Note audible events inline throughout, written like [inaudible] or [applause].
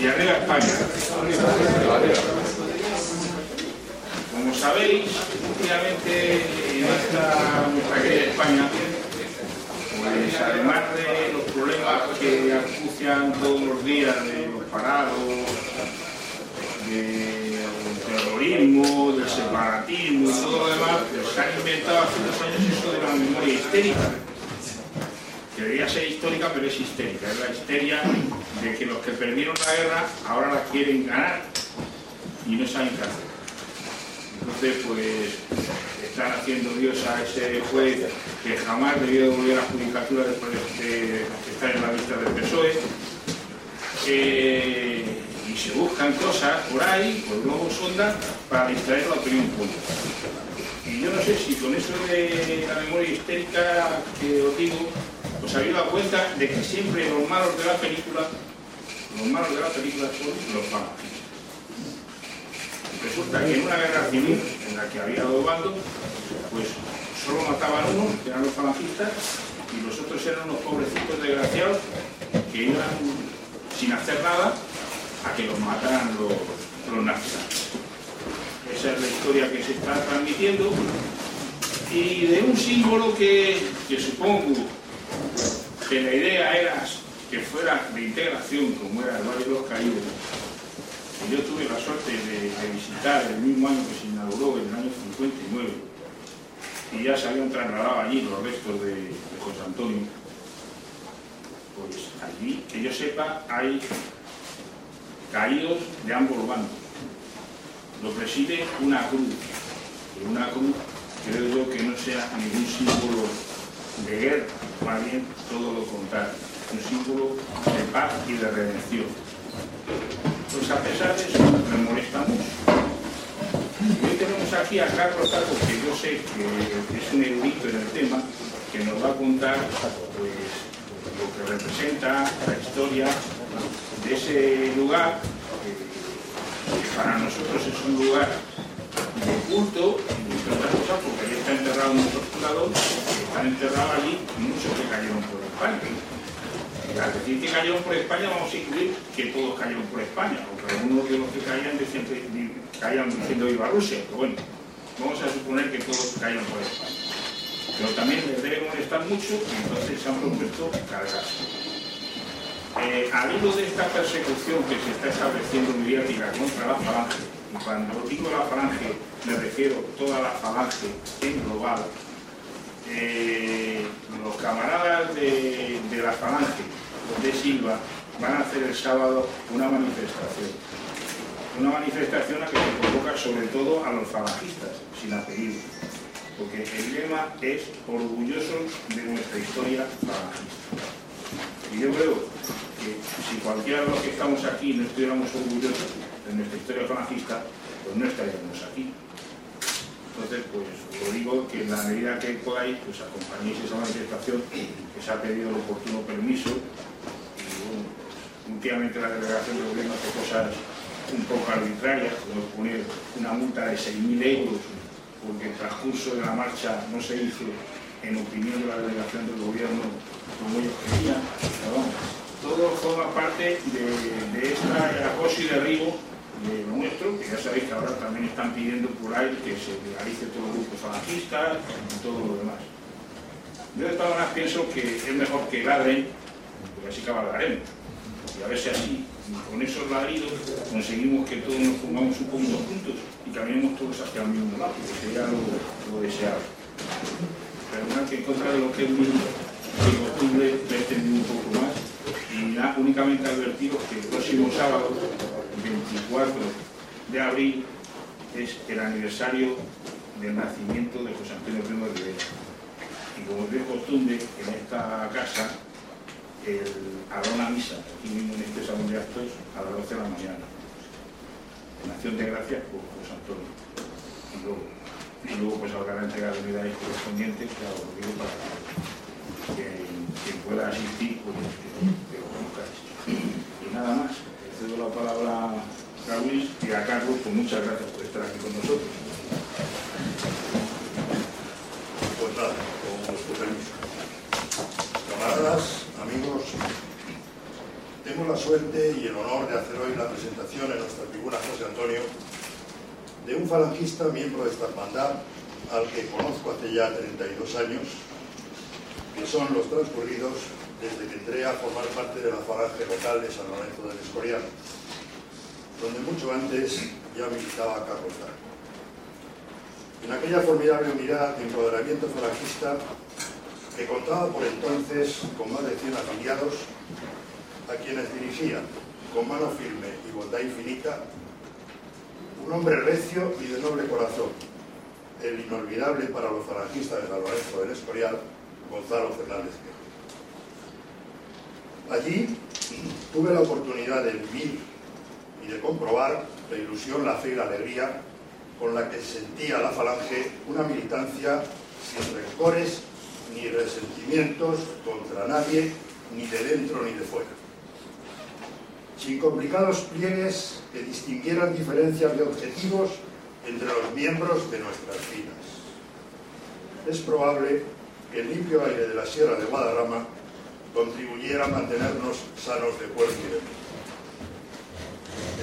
Y arriba España. Como sabéis, últimamente en esta nuestra querida España, pues además de los problemas que acucian todos los días de los parados, del terrorismo, del separatismo y todo lo demás, pues se han inventado hace unos años eso de la memoria histérica que debería ser histórica, pero es histérica. Es la histeria de que los que perdieron la guerra ahora la quieren ganar y no saben qué hacer. Entonces, pues, están haciendo Dios a ese juez que jamás debió devolver la judicatura después de estar en la vista del PSOE. Eh, y se buscan cosas por ahí, por nuevos sondas, para distraer la opinión pública. Y yo no sé si con eso de la memoria histérica que os digo, os habéis dado cuenta de que siempre los malos de la película, los malos de la película son los falangistas. Resulta que en una guerra civil en la que había dos bandos, pues solo mataban unos, que eran los falangistas, y los otros eran unos pobrecitos desgraciados que iban sin hacer nada a que los mataran los, los nazis. Esa es la historia que se está transmitiendo y de un símbolo que supongo que la idea era que fuera de integración, como era el Valle de los Caídos, y yo tuve la suerte de, visitar el mismo año que se inauguró, en el año 59, y ya se habían trasladado allí los restos de, José Antonio, pues allí, que yo sepa, hay caídos de ambos bandos. Lo preside una cruz, una cruz creo yo que no sea ningún símbolo de guerra, más bien todo lo contrario, un símbolo de paz y de redención. Pues a pesar de eso, me molesta mucho. Y hoy tenemos aquí a Carlos Taco, que yo sé que es un erudito en el tema, que nos va a contar pues, lo que representa la historia de ese lugar, que para nosotros es un lugar de culto, porque ahí está enterrado un torturador, que están enterrados allí muchos que cayeron por España. Al decir que cayeron por España, vamos a incluir que todos cayeron por España, porque algunos de los que caían decían caían diciendo iba a Rusia, pero bueno, vamos a suponer que todos cayeron por España. Pero también les debe molestar mucho y entonces se han propuesto cargarse. Eh, al hilo de esta persecución que se está estableciendo mediática contra la falange, y cuando digo la falange me refiero a toda la falange en global, eh, los camaradas de, de, la falange de Silva van a hacer el sábado una manifestación. Una manifestación a que se convoca sobre todo a los falangistas, sin apellido. Porque el lema es orgullosos de nuestra historia falangista. Y yo creo que si cualquiera de los que estamos aquí no estuviéramos orgullosos de nuestra historia falangista, pues no estaríamos aquí. Entonces, pues os digo que en la medida que podáis, pues acompañéis esa manifestación que se ha pedido el oportuno permiso. Y bueno, pues, últimamente la delegación del gobierno hace cosas un poco arbitrarias, como poner una multa de 6.000 euros porque el transcurso de la marcha no se hizo en opinión de la delegación del gobierno como ellos querían. Pero todo forma parte de, este acoso y derribo lo nuestro, que ya sabéis que ahora también están pidiendo por ahí que se legalice todo el grupo falangistas y todo lo demás. Yo de todas maneras pienso que es mejor que ladren, porque así cabalgaremos. Y a ver si así, con esos ladridos, conseguimos que todos nos pongamos un poquito juntos y caminemos todos hacia el mismo lado, que sería lo, lo deseado. Pero que en contra de lo que es mi, costumbre, me he un poco más y nada, únicamente advertiros que el próximo sábado 24 de abril es el aniversario del nacimiento de José Antonio Primo de Rivera. Y como es de costumbre, en esta casa el, habrá una misa, aquí mismo en este salón de actos, a las 12 de la mañana. En acción de gracias por José Antonio. Y luego, pues habrá la entrega de unidades correspondientes, os lo digo para que pueda asistir, pues que, lo conozcáis. Y nada más cedo la palabra a Luis y a Carlos, pues muchas gracias por estar aquí con nosotros. Pues nada, con vuestro permiso. Camaradas, amigos, tenemos la suerte y el honor de hacer hoy la presentación en nuestra tribuna José Antonio de un falangista miembro de esta hermandad al que conozco hace ya 32 años, que son los transcurridos desde que entré a formar parte de la falange local de San Lorenzo del Escorial, donde mucho antes ya militaba Carlos Darco. En aquella formidable unidad de empoderamiento falangista que contaba por entonces con más de 100 afiliados, a quienes dirigía con mano firme y bondad infinita un hombre recio y de noble corazón, el inolvidable para los falangistas de San Lorenzo del Escorial, Gonzalo Fernández Allí tuve la oportunidad de vivir y de comprobar la ilusión, la fe y la alegría con la que sentía la falange una militancia sin rencores ni resentimientos contra nadie, ni de dentro ni de fuera. Sin complicados pliegues que distinguieran diferencias de objetivos entre los miembros de nuestras filas. Es probable que el limpio aire de la Sierra de Guadarrama contribuyera a mantenernos sanos de cuerpo y de mente.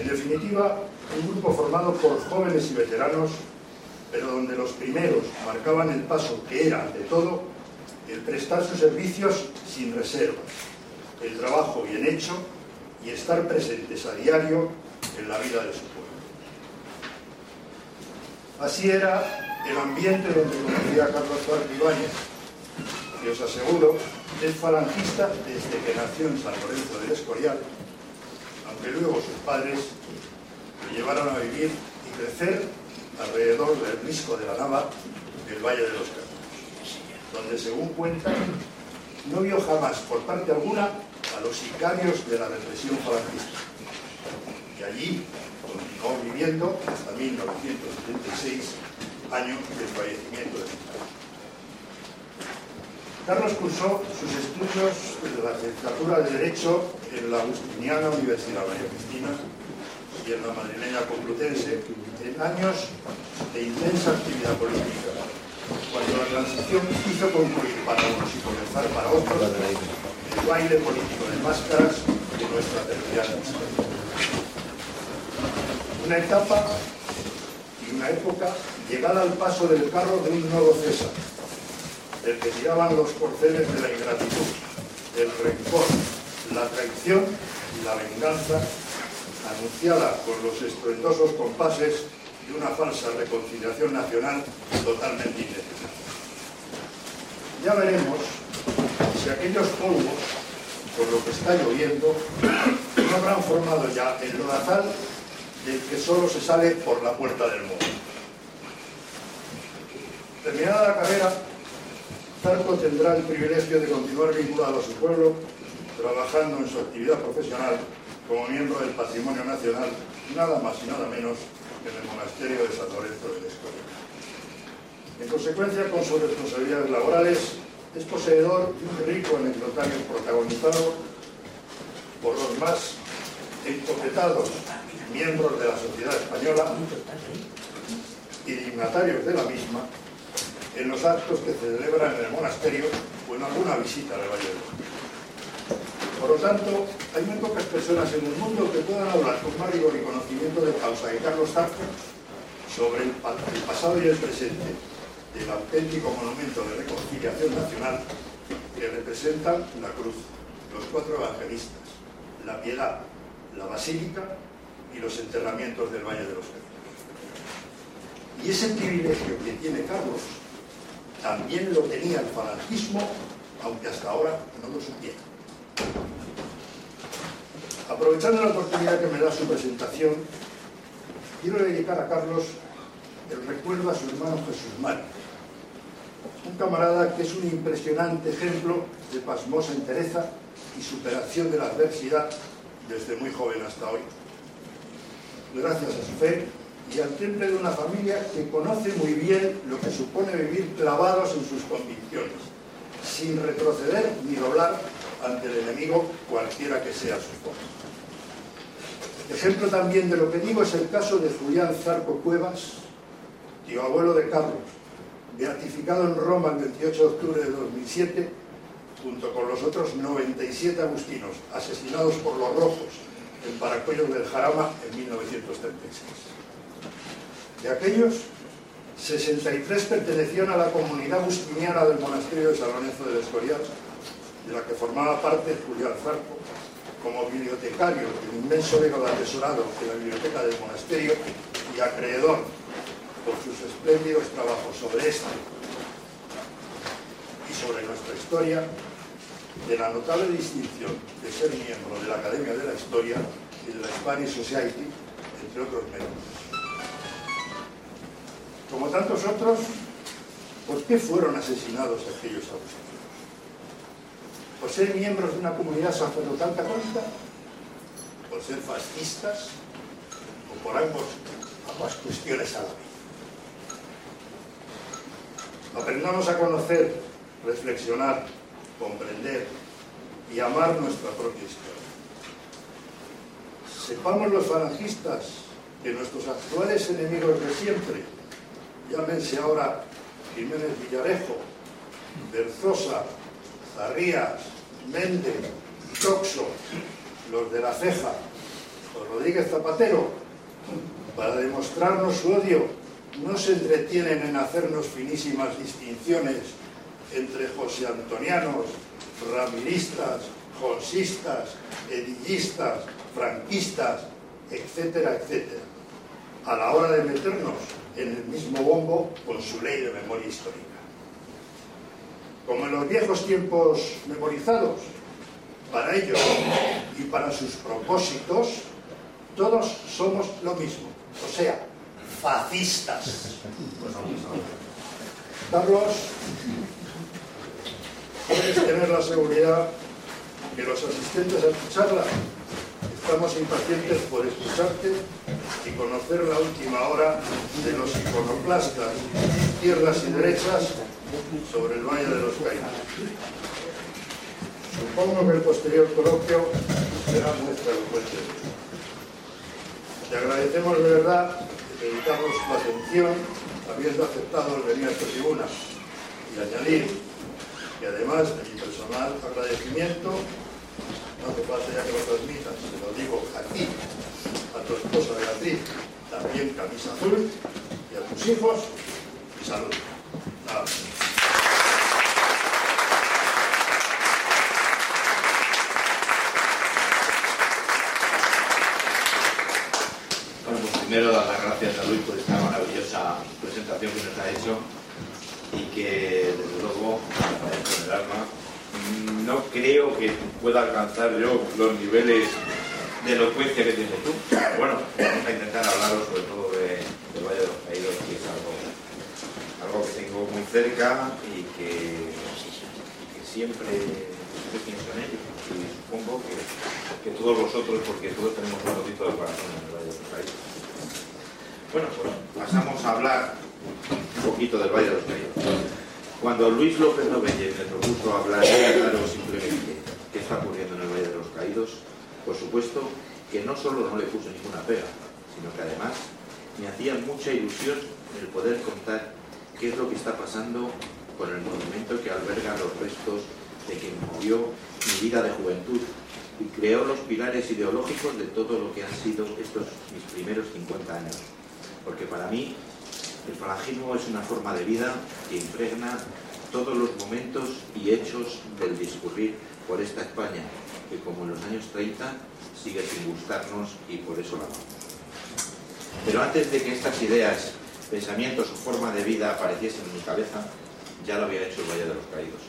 En definitiva, un grupo formado por jóvenes y veteranos, pero donde los primeros marcaban el paso que era, ante todo, el prestar sus servicios sin reservas, el trabajo bien hecho y estar presentes a diario en la vida de su pueblo. Así era el ambiente donde conocía Carlos Ibáñez, que os aseguro es falangista desde que nació en San Lorenzo del Escorial, aunque luego sus padres lo llevaron a vivir y crecer alrededor del risco de la Nava del Valle de los Campos, donde según cuenta no vio jamás por parte alguna a los sicarios de la represión falangista, y allí continuó viviendo hasta 1976, año del fallecimiento de su padre. Carlos cursó sus estudios de la licenciatura de Derecho en la Agustiniana Universidad María Cristina y en la madrileña Complutense en años de intensa actividad política, cuando la transición hizo concluir para unos y comenzar para otros el baile político de máscaras de nuestra territorial Una etapa y una época llegada al paso del carro de un nuevo César, el que tiraban los corceles de la ingratitud, el rencor, la traición y la venganza, anunciada con los estruendosos compases de una falsa reconciliación nacional totalmente innecesaria. Ya veremos si aquellos polvos, por lo que está lloviendo, no habrán formado ya el lodazal del que solo se sale por la puerta del mundo. Terminada la carrera, Zarco tendrá el privilegio de continuar vinculado a su pueblo, trabajando en su actividad profesional como miembro del Patrimonio Nacional, nada más y nada menos que en el Monasterio de San Lorenzo del Escorial. En consecuencia, con sus responsabilidades laborales, es poseedor de un rico anecdotario protagonizado por los más encopetados miembros de la sociedad española y dignatarios de la misma en los actos que se celebran en el monasterio o en alguna visita al Valle de Por lo tanto, hay muy pocas personas en el mundo que puedan hablar con más rigor y conocimiento de causa de Carlos Zarco sobre el, pasado y el presente del auténtico monumento de reconciliación nacional que representan la cruz, los cuatro evangelistas, la piedad, la basílica y los enterramientos del Valle de los Caídos. Y ese privilegio que tiene Carlos también lo tenía el falangismo, aunque hasta ahora no lo supiera. Aprovechando la oportunidad que me da su presentación, quiero dedicar a Carlos el recuerdo a su hermano Jesús Mario, un camarada que es un impresionante ejemplo de pasmosa entereza y superación de la adversidad desde muy joven hasta hoy. Gracias a su fe, y al temple de una familia que conoce muy bien lo que supone vivir clavados en sus convicciones, sin retroceder ni doblar ante el enemigo cualquiera que sea su forma. Ejemplo también de lo que digo es el caso de Julián Zarco Cuevas, tío abuelo de Carlos, beatificado en Roma el 28 de octubre de 2007, junto con los otros 97 agustinos asesinados por los rojos en Paracuellos del Jarama en 1936. De aquellos, 63 pertenecían a la comunidad agustiniana del monasterio de San Lorenzo del Escorial, de la que formaba parte Julián Zarco, como bibliotecario del inmenso legado atesorado de la biblioteca del monasterio y acreedor por sus espléndidos trabajos sobre este y sobre nuestra historia, de la notable distinción de ser miembro de la Academia de la Historia y de la Spanish Society, entre otros méritos. Como tantos otros, ¿por qué fueron asesinados aquellos abusos? ¿Por ser miembros de una comunidad sacerdotal católica? ¿Por ser fascistas? ¿O por ambos, ambas cuestiones a la vez? Aprendamos a conocer, reflexionar, comprender y amar nuestra propia historia. Sepamos los falangistas que nuestros actuales enemigos de siempre, llámense ahora Jiménez Villarejo, Berzosa, Zarrías, Méndez, Toxo, los de la ceja, o Rodríguez Zapatero, para demostrarnos su odio, no se entretienen en hacernos finísimas distinciones entre José Antonianos, ramiristas, jonsistas, edillistas, franquistas, etcétera, etcétera, a la hora de meternos en el mismo bombo con su ley de memoria histórica. Como en los viejos tiempos memorizados, para ellos y para sus propósitos, todos somos lo mismo, o sea, fascistas. Carlos, puedes tener la seguridad que los asistentes a tu charla estamos impacientes por escucharte y conocer la última hora de los iconoclastas, izquierdas y derechas, sobre el Valle de los Caídos. Supongo que el posterior coloquio será muestra elocuente. Te agradecemos de verdad que dedicamos tu atención habiendo aceptado el venir a esta tribuna y añadir que además de mi personal agradecimiento, no hace falta ya que lo transmitas, se lo digo a ti, a tu esposa Beatriz, también camisa azul, y a tus hijos, y salud. Nada más. Pues primero dar las gracias a Luis por esta maravillosa presentación que nos ha hecho y que desde luego con el alma no creo que pueda alcanzar yo los niveles de elocuencia que tienes tú. Bueno, vamos a intentar hablaros sobre todo de, del Valle de los Caídos, que es algo, algo que tengo muy cerca y que, siempre, pienso en ello. Y supongo que, que todos vosotros, porque todos tenemos un ratito de corazón en el Valle de los Caídos. Bueno, pues pasamos a hablar un poquito del Valle de los Caídos. Cuando Luis López Novelle me propuso hablar claro simplemente qué está ocurriendo en el Valle de los Caídos, por supuesto que no solo no le puso ninguna pega, sino que además me hacía mucha ilusión el poder contar qué es lo que está pasando con el monumento que alberga los restos de quien movió mi vida de juventud y creó los pilares ideológicos de todo lo que han sido estos mis primeros 50 años. Porque para mí el falangismo es una forma de vida que impregna todos los momentos y hechos del discurrir por esta España, que como en los años 30 sigue sin gustarnos y por eso la amamos. Pero antes de que estas ideas, pensamientos o forma de vida apareciesen en mi cabeza, ya lo había hecho el Valle de los Caídos.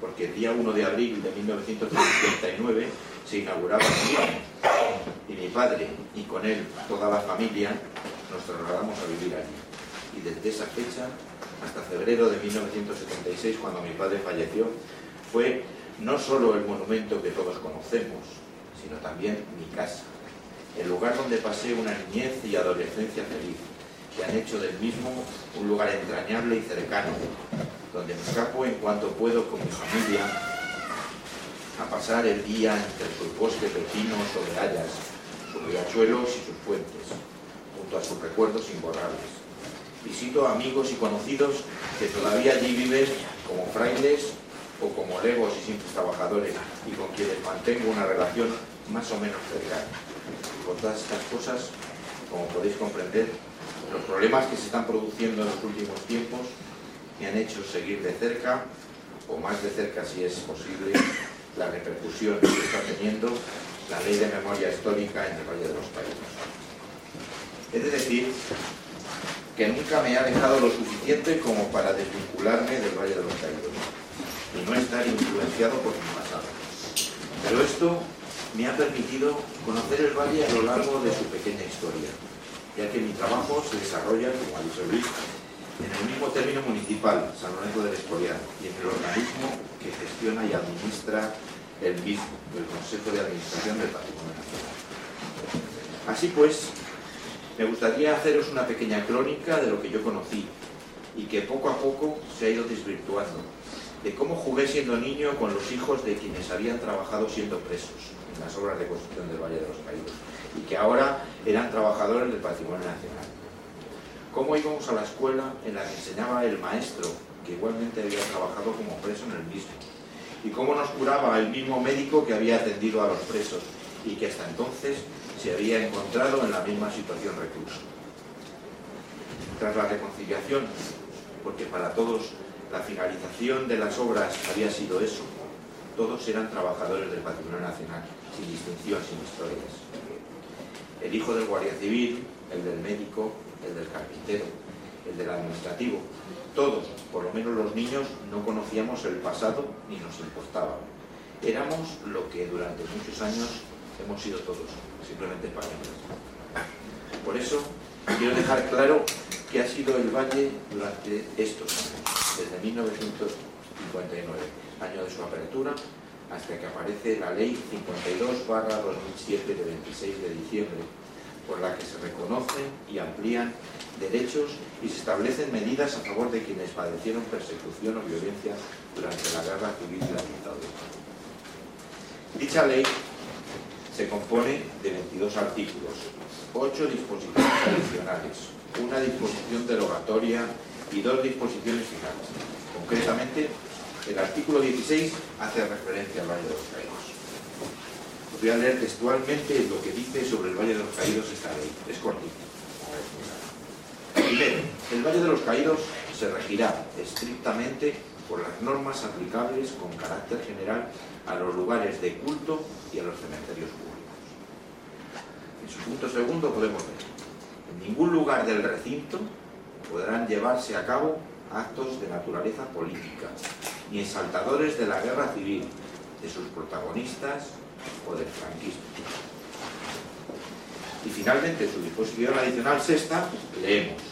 Porque el día 1 de abril de 1959 se inauguraba el y mi padre y con él toda la familia nos trasladamos a vivir allí. Y desde esa fecha hasta febrero de 1976, cuando mi padre falleció, fue no solo el monumento que todos conocemos, sino también mi casa, el lugar donde pasé una niñez y adolescencia feliz, que han hecho del mismo un lugar entrañable y cercano, donde me escapo en cuanto puedo con mi familia a pasar el día entre sus bosques de pinos o de hayas, sus riachuelos y sus fuentes, junto a sus recuerdos imborrables. Visito amigos y conocidos que todavía allí viven como frailes o como legos y simples trabajadores y con quienes mantengo una relación más o menos cercana. Por todas estas cosas, como podéis comprender, los problemas que se están produciendo en los últimos tiempos me han hecho seguir de cerca, o más de cerca si es posible, la repercusión que está teniendo la ley de memoria histórica en el Valle de los Caídos. Es de decir que nunca me ha dejado lo suficiente como para desvincularme del Valle de los Caídos y no estar influenciado por mi pasado. Pero esto me ha permitido conocer el valle a lo largo de su pequeña historia, ya que mi trabajo se desarrolla, como ha dicho Luis, en el mismo término municipal, San Lorenzo del Escorial, y en el organismo que gestiona y administra el mismo, el Consejo de Administración del Patrimonio Nacional. Así pues, me gustaría haceros una pequeña crónica de lo que yo conocí y que poco a poco se ha ido desvirtuando, de cómo jugué siendo niño con los hijos de quienes habían trabajado siendo presos en las obras de construcción del Valle de los Caídos y que ahora eran trabajadores del Patrimonio Nacional. Cómo íbamos a la escuela en la que enseñaba el maestro, que igualmente había trabajado como preso en el mismo, y cómo nos curaba el mismo médico que había atendido a los presos y que hasta entonces se había encontrado en la misma situación recluso. Tras la reconciliación, porque para todos la finalización de las obras había sido eso, todos eran trabajadores del patrimonio nacional, sin distinción, sin historias. El hijo del guardia civil, el del médico, el del carpintero, el del administrativo. Todos, por lo menos los niños, no conocíamos el pasado ni nos importaba. Éramos lo que durante muchos años hemos sido todos, simplemente españoles. Por eso, quiero dejar claro que ha sido el Valle durante estos años, desde 1959, año de su apertura, hasta que aparece la Ley 52 2007 de 26 de diciembre por la que se reconocen y amplían derechos y se establecen medidas a favor de quienes padecieron persecución o violencia durante la guerra civil y la dictadura. Dicha ley se compone de 22 artículos, 8 disposiciones adicionales, una disposición derogatoria y dos disposiciones finales. Concretamente, el artículo 16 hace referencia al Valle de los Caídos voy a leer textualmente lo que dice sobre el Valle de los Caídos esta ley. Es cortito. Primero, el Valle de los Caídos se regirá estrictamente por las normas aplicables con carácter general a los lugares de culto y a los cementerios públicos. En su punto segundo podemos ver, en ningún lugar del recinto podrán llevarse a cabo actos de naturaleza política, ni exaltadores de la guerra civil, de sus protagonistas o del franquismo. Y finalmente, en su disposición adicional sexta, leemos,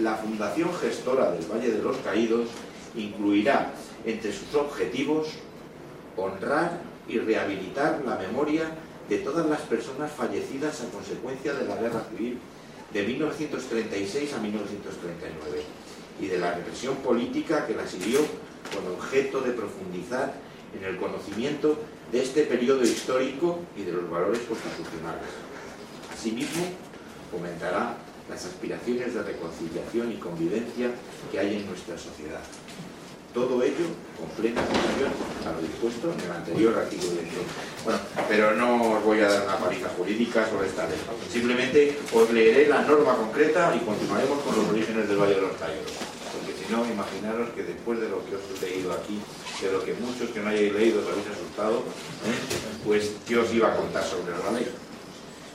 la Fundación Gestora del Valle de los Caídos incluirá entre sus objetivos honrar y rehabilitar la memoria de todas las personas fallecidas a consecuencia de la Guerra Civil de 1936 a 1939 y de la represión política que la siguió con objeto de profundizar en el conocimiento de este periodo histórico y de los valores constitucionales. Asimismo, fomentará las aspiraciones de reconciliación y convivencia que hay en nuestra sociedad. Todo ello con plena a lo dispuesto en el anterior artículo 18. Bueno, pero no os voy a dar una paliza jurídica sobre esta ley. Simplemente os leeré la norma concreta y continuaremos con los orígenes del Valle de los Caídos. Porque si no, imaginaros que después de lo que os he leído aquí, de lo que muchos que no hayáis leído os habéis asustado, ¿eh? pues ¿qué os iba a contar sobre la ley?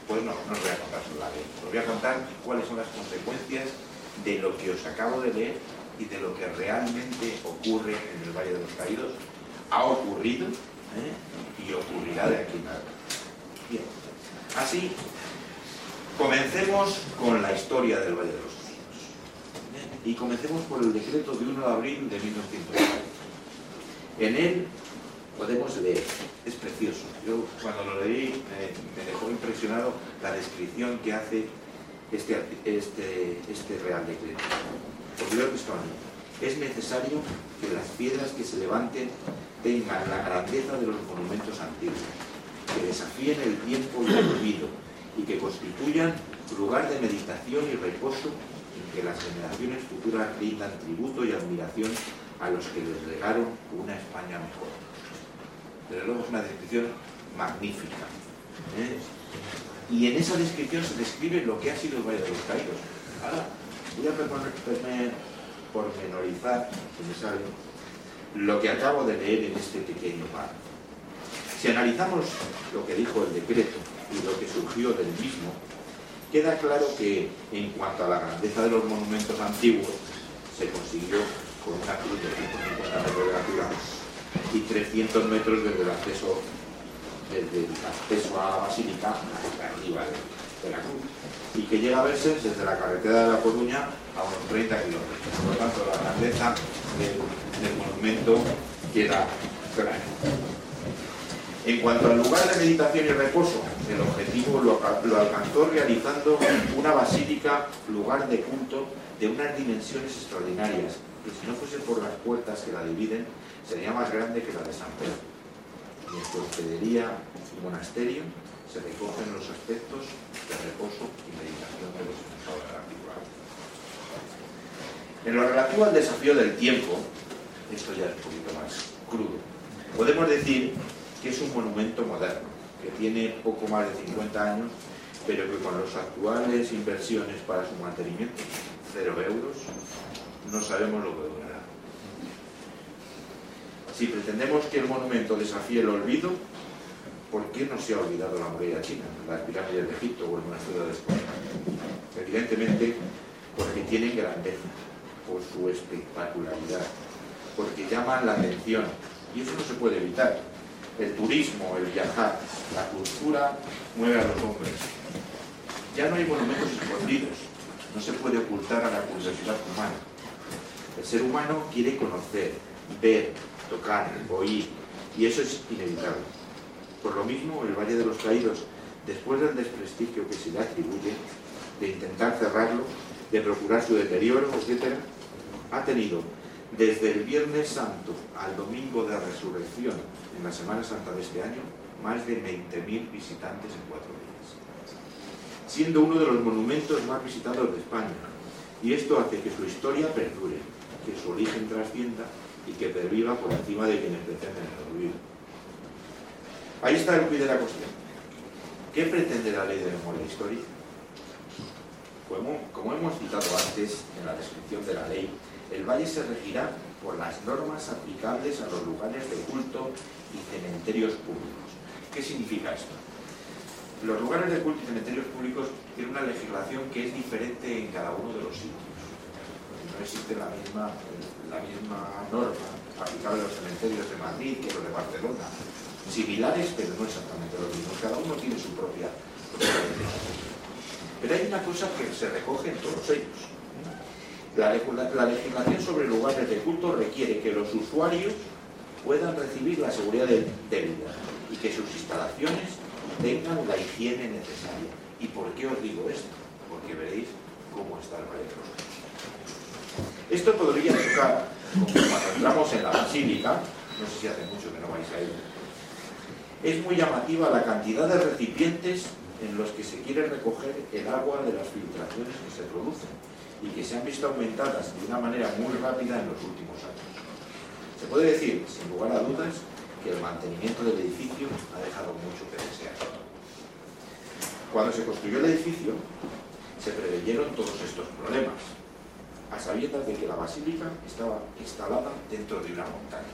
Pues no, no os voy a contar sobre la ley. Os voy a contar cuáles son las consecuencias de lo que os acabo de leer y de lo que realmente ocurre en el Valle de los Caídos. Ha ocurrido ¿eh? y ocurrirá de aquí en adelante. Bien, así comencemos con la historia del Valle de los Caídos. Y comencemos por el decreto de 1 de abril de 1940 en él podemos leer, es precioso. Yo cuando lo leí me, dejó impresionado la descripción que hace este, este, este Real Decreto. Leo que es necesario que las piedras que se levanten tengan la grandeza de los monumentos antiguos, que desafíen el tiempo y el olvido y que constituyan lugar de meditación y reposo en que las generaciones futuras rindan tributo y admiración a los que les legaron una España mejor. Desde luego es una descripción magnífica. ¿eh? Y en esa descripción se describe lo que ha sido el Valle de los Caídos. Voy a pormenorizar, si me sale, lo que acabo de leer en este pequeño par. Si analizamos lo que dijo el decreto y lo que surgió del mismo, queda claro que en cuanto a la grandeza de los monumentos antiguos, se consiguió con una cruz de 150 metros de altura y 300 metros desde el acceso, desde a la basílica hasta arriba de, la cruz y que llega a verse desde la carretera de La Coruña a unos 30 kilómetros. Por lo tanto, la grandeza del, monumento queda clara. En cuanto al lugar de meditación y reposo, el objetivo lo, alcanzó realizando una basílica, lugar de culto de unas dimensiones extraordinarias, que si no fuese por las puertas que la dividen, sería más grande que la de San Pedro. Y en su hospedería y monasterio se recogen los aspectos de reposo y meditación de los la antigüedad. En lo relativo al desafío del tiempo, esto ya es un poquito más crudo, podemos decir que es un monumento moderno, que tiene poco más de 50 años, pero que con las actuales inversiones para su mantenimiento, cero euros, no sabemos lo que durará. Si pretendemos que el monumento desafíe el olvido, ¿por qué no se ha olvidado la muralla china, las pirámides de Egipto o el monasterio de España? Evidentemente, porque tienen grandeza, por su espectacularidad, porque llaman la atención, y eso no se puede evitar. El turismo, el viajar, la cultura mueve a los hombres. Ya no hay monumentos escondidos, no se puede ocultar a la curiosidad humana. El ser humano quiere conocer, ver, tocar, oír, y eso es inevitable. Por lo mismo, el Valle de los Caídos, después del desprestigio que se le atribuye, de intentar cerrarlo, de procurar su deterioro, etc., ha tenido desde el Viernes Santo al Domingo de Resurrección, en la Semana Santa de este año, más de 20.000 visitantes en cuatro días, siendo uno de los monumentos más visitados de España. Y esto hace que su historia perdure, que su origen trascienda y que perviva por encima de quienes pretenden. Ahí está el quid de la cuestión. ¿Qué pretende la ley de memoria histórica? Como, como hemos citado antes en la descripción de la ley, el valle se regirá por las normas aplicables a los lugares de culto y cementerios públicos. ¿Qué significa esto? Los lugares de culto y cementerios públicos tienen una legislación que es diferente en cada uno de los sitios no existe la misma, la misma norma aplicable a los cementerios de Madrid que los de Barcelona. Similares, pero no exactamente los mismos. Cada uno tiene su propia, Pero hay una cosa que se recoge en todos ellos. La, la, legislación sobre lugares de culto requiere que los usuarios puedan recibir la seguridad de, vida y que sus instalaciones tengan la higiene necesaria. ¿Y por qué os digo esto? Porque veréis cómo está el de esto podría tocar, como cuando entramos en la basílica, no sé si hace mucho que no vais a ir, es muy llamativa la cantidad de recipientes en los que se quiere recoger el agua de las filtraciones que se producen y que se han visto aumentadas de una manera muy rápida en los últimos años. Se puede decir, sin lugar a dudas, que el mantenimiento del edificio ha dejado mucho que desear. Cuando se construyó el edificio, se preveyeron todos estos problemas, a sabiendas de que la basílica estaba instalada dentro de una montaña.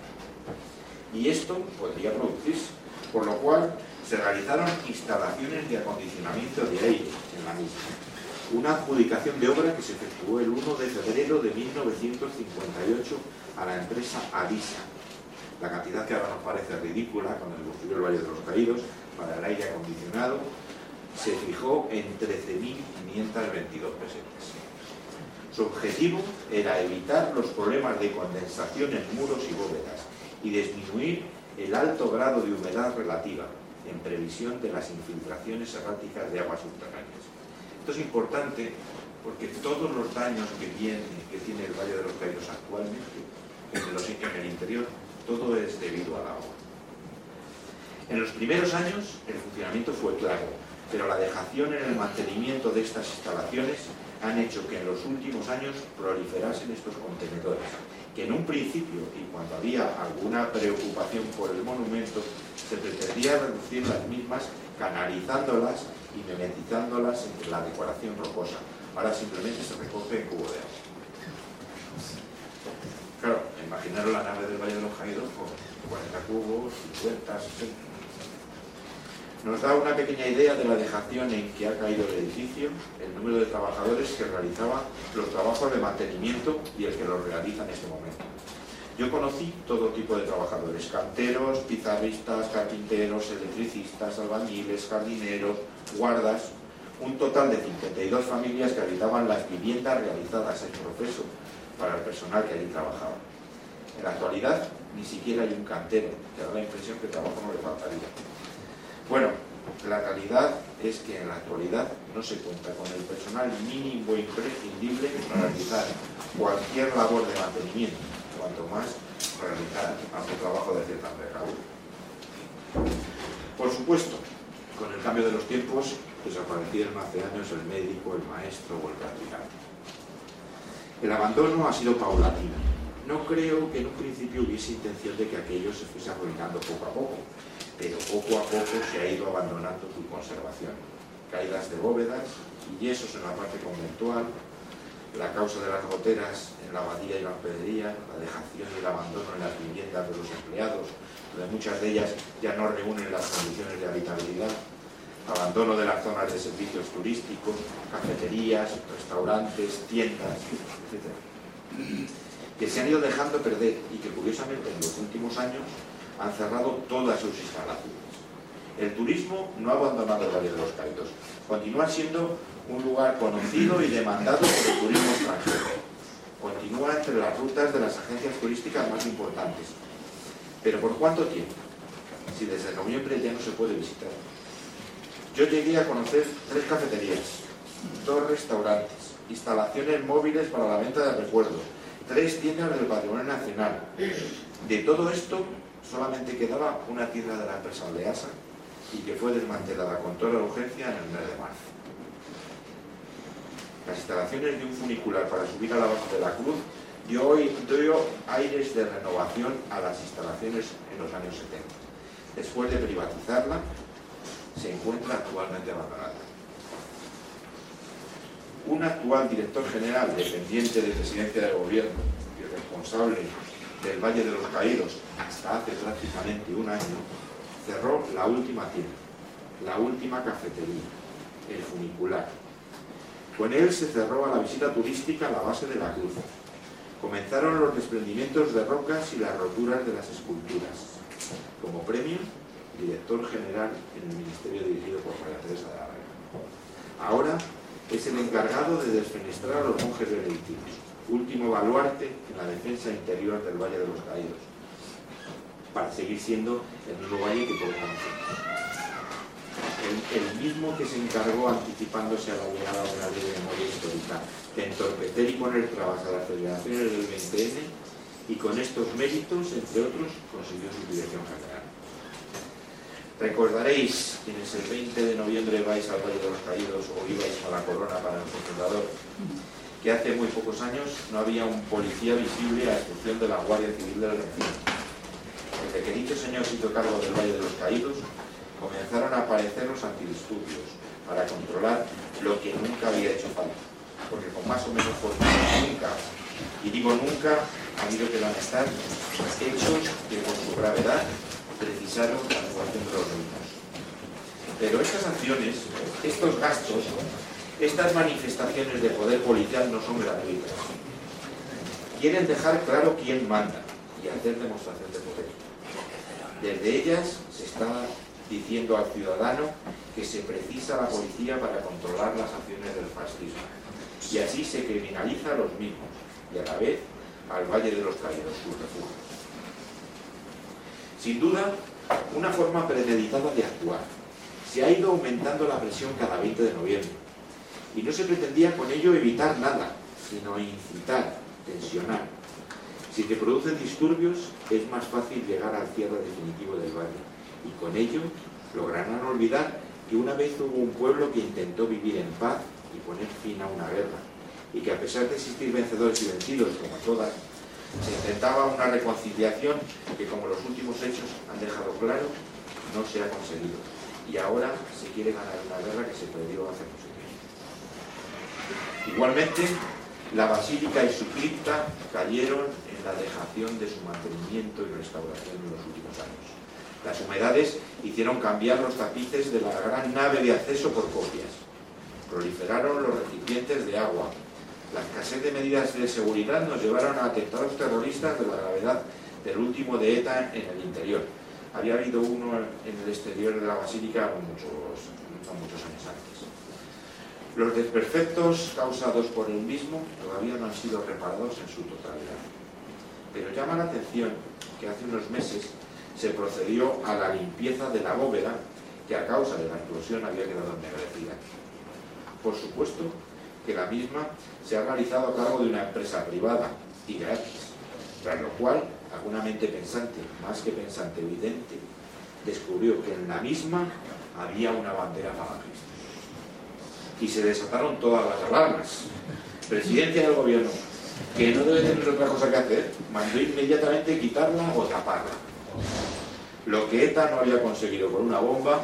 Y esto podría producirse, por lo cual se realizaron instalaciones de acondicionamiento de aire en la misma. Una adjudicación de obra que se efectuó el 1 de febrero de 1958 a la empresa Adisa. La cantidad que ahora nos parece ridícula cuando se construyó el Valle de los Caídos para el aire acondicionado se fijó en 13.522 pesetas. Su objetivo era evitar los problemas de condensación en muros y bóvedas y disminuir el alto grado de humedad relativa en previsión de las infiltraciones erráticas de aguas subterráneas. Esto es importante porque todos los daños que tiene, que tiene el Valle de los Caídos actualmente en, los, en el interior, todo es debido al agua. En los primeros años el funcionamiento fue claro, pero la dejación en el mantenimiento de estas instalaciones han hecho que en los últimos años proliferasen estos contenedores que en un principio, y cuando había alguna preocupación por el monumento, se pretendía reducir las mismas canalizándolas y mimetizándolas entre la decoración rocosa. Ahora simplemente se recoge en cubo de agua. Claro, imaginaros la nave del Valle de los Caídos con 40 cubos, 50, 60. Nos da una pequeña idea de la dejación en que ha caído el edificio, el número de trabajadores que realizaban los trabajos de mantenimiento y el que los realiza en este momento. Yo conocí todo tipo de trabajadores, canteros, pizarristas, carpinteros, electricistas, albañiles, jardineros, guardas, un total de 52 familias que habitaban las viviendas realizadas en proceso para el personal que allí trabajaba. En la actualidad ni siquiera hay un cantero, que da la impresión que trabajo no le faltaría. Bueno, la realidad es que en la actualidad no se cuenta con el personal mínimo imprescindible para realizar cualquier labor de mantenimiento, cuanto más realizar algún trabajo de cierta envergadura. Por supuesto, con el cambio de los tiempos desaparecieron hace años el médico, el maestro o el practicante. El abandono ha sido paulatino. No creo que en un principio hubiese intención de que aquello se fuese arruinando poco a poco, pero poco a poco se ha ido abandonando su conservación. Caídas de bóvedas yesos en la parte conventual, la causa de las goteras en la abadía y la hospedería, la dejación y el abandono en las viviendas de los empleados, donde muchas de ellas ya no reúnen las condiciones de habitabilidad, abandono de las zonas de servicios turísticos, cafeterías, restaurantes, tiendas, etc. Que se han ido dejando perder y que curiosamente en los últimos años han cerrado todas sus instalaciones. El turismo no ha abandonado el Valle de los Caídos, continúa siendo un lugar conocido y demandado por el turismo extranjero. Continúa entre las rutas de las agencias turísticas más importantes. ¿Pero por cuánto tiempo? Si desde noviembre ya no se puede visitar. Yo llegué a conocer tres cafeterías, dos restaurantes, instalaciones móviles para la venta de recuerdos, tres tiendas del Patrimonio Nacional. De todo esto solamente quedaba una tienda de la empresa Oleasa y que fue desmantelada con toda urgencia en el mes de marzo. Las instalaciones de un funicular para subir a la base de la cruz dio, hoy, dio aires de renovación a las instalaciones en los años 70. Después de privatizarla, se encuentra actualmente abandonada. Un actual director general dependiente de presidencia del gobierno y responsable del Valle de los Caídos hasta hace prácticamente un año, cerró la última tienda, la última cafetería, el funicular. Con él se cerró a la visita turística la base de la cruz. Comenzaron los desprendimientos de rocas y las roturas de las esculturas. Como premio, director general en el ministerio dirigido por María Teresa de la Vega. Ahora es el encargado de desfenestrar a los monjes benedictinos, último baluarte en la defensa interior del Valle de los Caídos, para seguir siendo el mismo valle que conocemos. El, el, mismo que se encargó, anticipándose a la llegada de la ley de memoria histórica, de entorpecer y poner trabas a las federaciones del 20N y con estos méritos, entre otros, consiguió su dirección general. Recordaréis quienes el 20 de noviembre vais al Valle de los Caídos o ibais a la corona para nuestro fundador, que hace muy pocos años no había un policía visible a excepción de la Guardia Civil del recinto. Desde que dicho señor se hizo cargo del Valle de los Caídos, comenzaron a aparecer los antidisturbios para controlar lo que nunca había hecho falta. Porque con más o menos fuerza nunca, y digo nunca, ha habido que lamentar hechos que por su gravedad precisaron la actuación de los mismos. Pero estas acciones, estos gastos, estas manifestaciones de poder policial no son gratuitas. Quieren dejar claro quién manda y hacer demostración de. Desde ellas se está diciendo al ciudadano que se precisa la policía para controlar las acciones del fascismo. Y así se criminaliza a los mismos y a la vez al Valle de los Caídos, sus refugios. Sin duda, una forma premeditada de actuar. Se ha ido aumentando la presión cada 20 de noviembre. Y no se pretendía con ello evitar nada, sino incitar, tensionar. Si te producen disturbios, es más fácil llegar al cierre definitivo del valle. Y con ello lograrán olvidar que una vez hubo un pueblo que intentó vivir en paz y poner fin a una guerra. Y que a pesar de existir vencedores y vencidos, como todas, Se intentaba una reconciliación que, como los últimos hechos han dejado claro, no se ha conseguido. Y ahora se quiere ganar una guerra que se perdió hace mucho tiempo. Igualmente, la basílica y su cripta cayeron la dejación de su mantenimiento y restauración en los últimos años. Las humedades hicieron cambiar los tapices de la gran nave de acceso por copias. Proliferaron los recipientes de agua. La escasez de medidas de seguridad nos llevaron a atentados terroristas de la gravedad del último de ETA en el interior. Había habido uno en el exterior de la basílica muchos, años antes. Los desperfectos causados por el mismo todavía no han sido reparados en su totalidad. Pero llama la atención que hace unos meses se procedió a la limpieza de la bóveda que a causa de la explosión había quedado ennegrecida. Por supuesto que la misma se ha realizado a cargo de una empresa privada y gratis, tras lo cual alguna mente pensante, más que pensante evidente, descubrió que en la misma había una bandera falangista. Y se desataron todas las alarmas. Presidencia del gobierno, que no debe tener otra cosa que hacer, mandó inmediatamente quitarla o taparla. Lo que ETA no había conseguido con una bomba,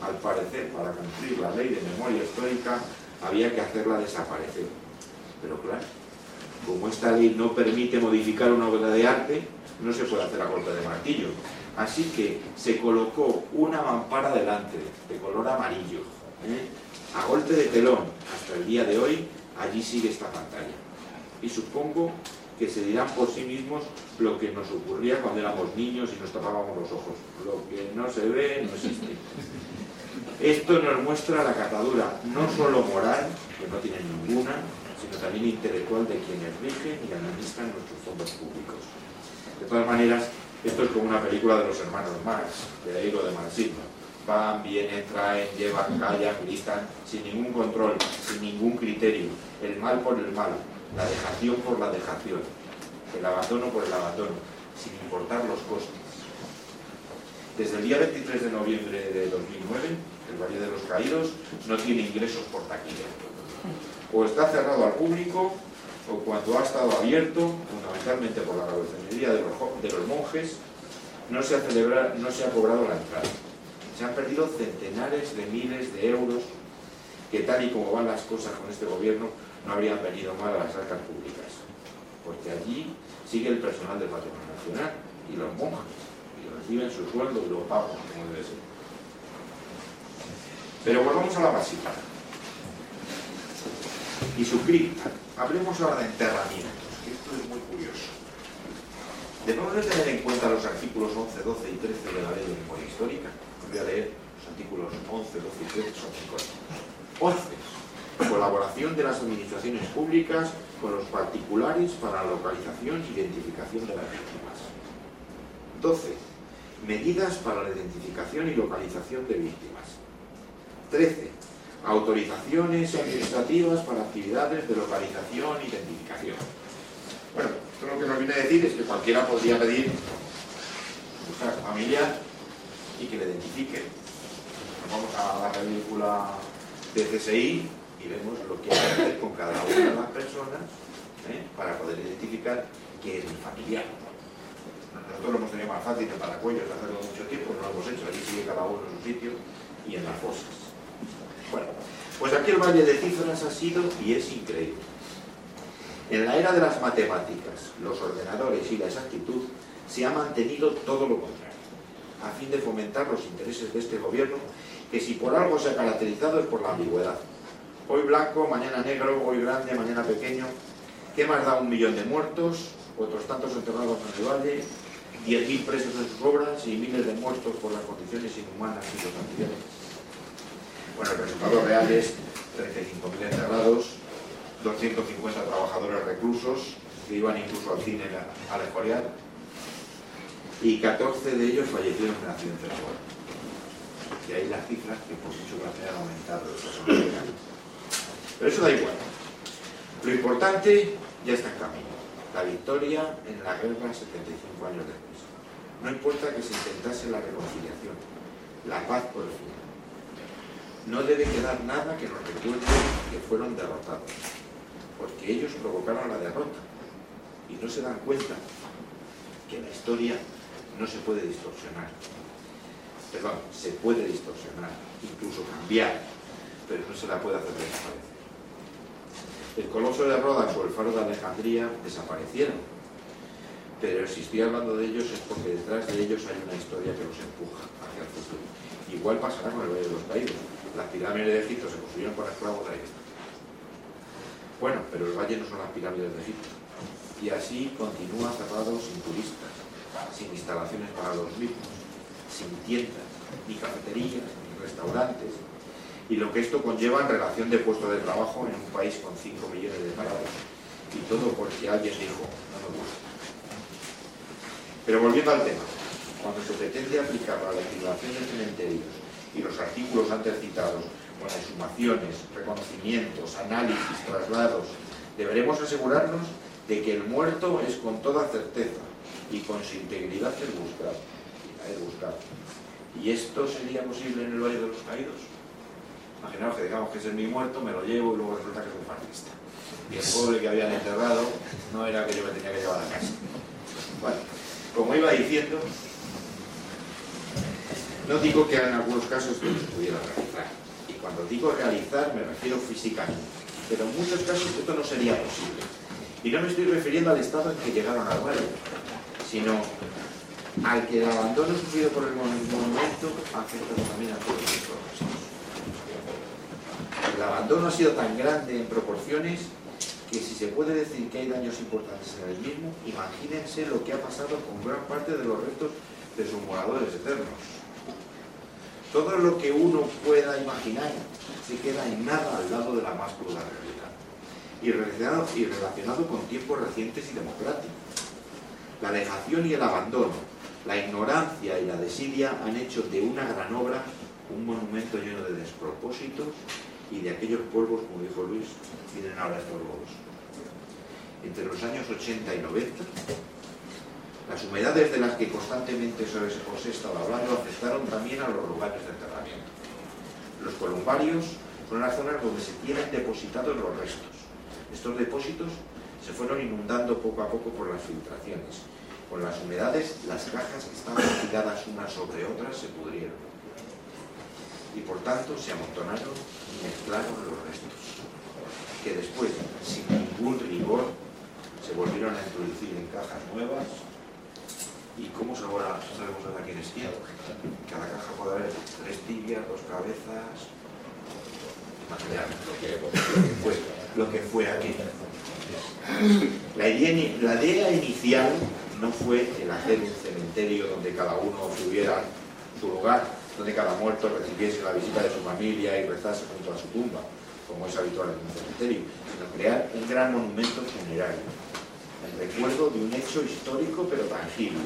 al parecer, para cumplir la ley de memoria histórica, había que hacerla desaparecer. Pero claro, como esta ley no permite modificar una obra de arte, no se puede hacer a golpe de martillo. Así que se colocó una mampara delante, de color amarillo, ¿eh? a golpe de telón. Hasta el día de hoy, allí sigue esta pantalla. Y supongo que se dirán por sí mismos lo que nos ocurría cuando éramos niños y nos tapábamos los ojos. Lo que no se ve no existe. Esto nos muestra la catadura, no solo moral, que no tiene ninguna, sino también intelectual de quienes rigen y administran nuestros fondos públicos. De todas maneras, esto es como una película de los hermanos Marx, de ahí lo de marxismo. Van, vienen, traen, llevan, callan, gritan, sin ningún control, sin ningún criterio, el mal por el mal, la dejación por la dejación, el abandono por el abandono, sin importar los costes. Desde el día 23 de noviembre de 2009, el Valle de los Caídos no tiene ingresos por taquilla. O está cerrado al público, o cuando ha estado abierto, fundamentalmente por la cabezonería de los, de los monjes, no se, ha celebrado, no se ha cobrado la entrada. Se han perdido centenares de miles de euros que tal y como van las cosas con este gobierno, no habrían venido mal a las arcas públicas, porque allí sigue el personal del Patrimonio Nacional y los monjes, y reciben su sueldo y lo pagan, como debe ser. Pero volvamos a la básica. Y su cripta. Hablemos ahora de enterramientos, que esto es muy curioso. Debemos de tener en cuenta los artículos 11, 12 y 13 de la Ley de Memoria Histórica. Voy a leer los artículos 11, 12 y 13, son cinco. 11 colaboración de las administraciones públicas con los particulares para la localización y identificación de las víctimas. 12. Medidas para la identificación y localización de víctimas. 13. Autorizaciones administrativas para actividades de localización e identificación. Bueno, esto lo que nos viene a decir es que cualquiera podría pedir buscar familia y que le identifique. vamos a la película de CSI y vemos lo que hay que hacer con cada una de las personas ¿eh? para poder identificar que es mi familiar. Nosotros lo hemos tenido más fácil en Paracuellos hacerlo mucho tiempo, no lo hemos hecho, allí sigue cada uno en su sitio y en las fosas. Bueno, pues aquí el Valle de Cifras ha sido y es increíble. En la era de las matemáticas, los ordenadores y la exactitud, se ha mantenido todo lo contrario, a fin de fomentar los intereses de este gobierno, que si por algo se ha caracterizado es por la ambigüedad, Hoy blanco, mañana negro, hoy grande, mañana pequeño. ¿Qué más da un millón de muertos? Otros tantos enterrados en el valle, 10.000 presos en sus obras y miles de muertos por las condiciones inhumanas y los accidentes. Bueno, el resultado real es 35.000 enterrados, 250 trabajadores reclusos que iban incluso al cine al escorial y 14 de ellos fallecieron en accidentes de. Y ahí las cifras que por mucho que han aumentado pero eso da igual. Lo importante ya está en camino. La victoria en la guerra 75 años después. No importa que se intentase la reconciliación, la paz por el final. No debe quedar nada que nos recuerde que fueron derrotados, porque ellos provocaron la derrota y no se dan cuenta que la historia no se puede distorsionar. Perdón, se puede distorsionar, incluso cambiar, pero no se la puede hacer desaparecer. El coloso de Rodas o el faro de Alejandría desaparecieron, pero si estoy hablando de ellos es porque detrás de ellos hay una historia que los empuja hacia el futuro. Igual pasará con el Valle de los Caídos. Las pirámides de Egipto se construyeron por esclavos de ahí Bueno, pero el valle no son las pirámides de Egipto. Y así continúa cerrado sin turistas, sin instalaciones para los mismos, sin tiendas, ni cafeterías, ni restaurantes, y lo que esto conlleva en relación de puestos de trabajo en un país con 5 millones de parados. Y todo porque alguien dijo, no me gusta. Pero volviendo al tema, cuando se pretende aplicar la legislación de cementerios y los artículos antes citados con exhumaciones, reconocimientos, análisis, traslados, deberemos asegurarnos de que el muerto es con toda certeza y con su integridad el buscado. ¿Y esto sería posible en el Valle de los Caídos? Imaginaos que digamos que ese es mi muerto, me lo llevo y luego resulta que es un fascista. Y el pobre que habían enterrado no era que yo me tenía que llevar a casa. Bueno, como iba diciendo, no digo que en algunos casos no se pudiera realizar. Y cuando digo realizar me refiero físicamente. Pero en muchos casos esto no sería posible. Y no me estoy refiriendo al estado en que llegaron al valle, sino al que el abandono sufrido por el monumento afecta también a todos El abandono ha sido tan grande en proporciones que si se puede decir que hay daños importantes en el mismo, imagínense lo que ha pasado con gran parte de los restos de sus moradores eternos. Todo lo que uno pueda imaginar se queda en nada al lado de la más cruda realidad y relacionado, y relacionado con tiempos recientes y democráticos. La dejación y el abandono, la ignorancia y la desidia han hecho de una gran obra un monumento lleno de despropósitos y de aquellos polvos, como dijo Luis, vienen ahora estos lobos. Entre los años 80 y 90, las humedades de las que constantemente os he estado hablando afectaron también a los lugares de enterramiento. Los columbarios son las zonas donde se tienen depositados los restos. Estos depósitos se fueron inundando poco a poco por las filtraciones con las humedades, las cajas que estaban tiradas unas sobre otras se pudrieron. Y por tanto se amontonaron mezclaron los restos, que después, sin ningún rigor, se volvieron a introducir en cajas nuevas. ¿Y cómo ahora sabemos a quién es quién? Cada caja puede haber tres tibias, dos cabezas. Imaginar lo que, fue, aquí. La idea, la idea inicial no fue el hacer un cementerio donde cada uno tuviera su lugar, donde cada muerto recibiese la visita de su familia y rezase junto a su tumba, como es habitual en un cementerio, sino crear un gran monumento funerario, el recuerdo de un hecho histórico pero tangible,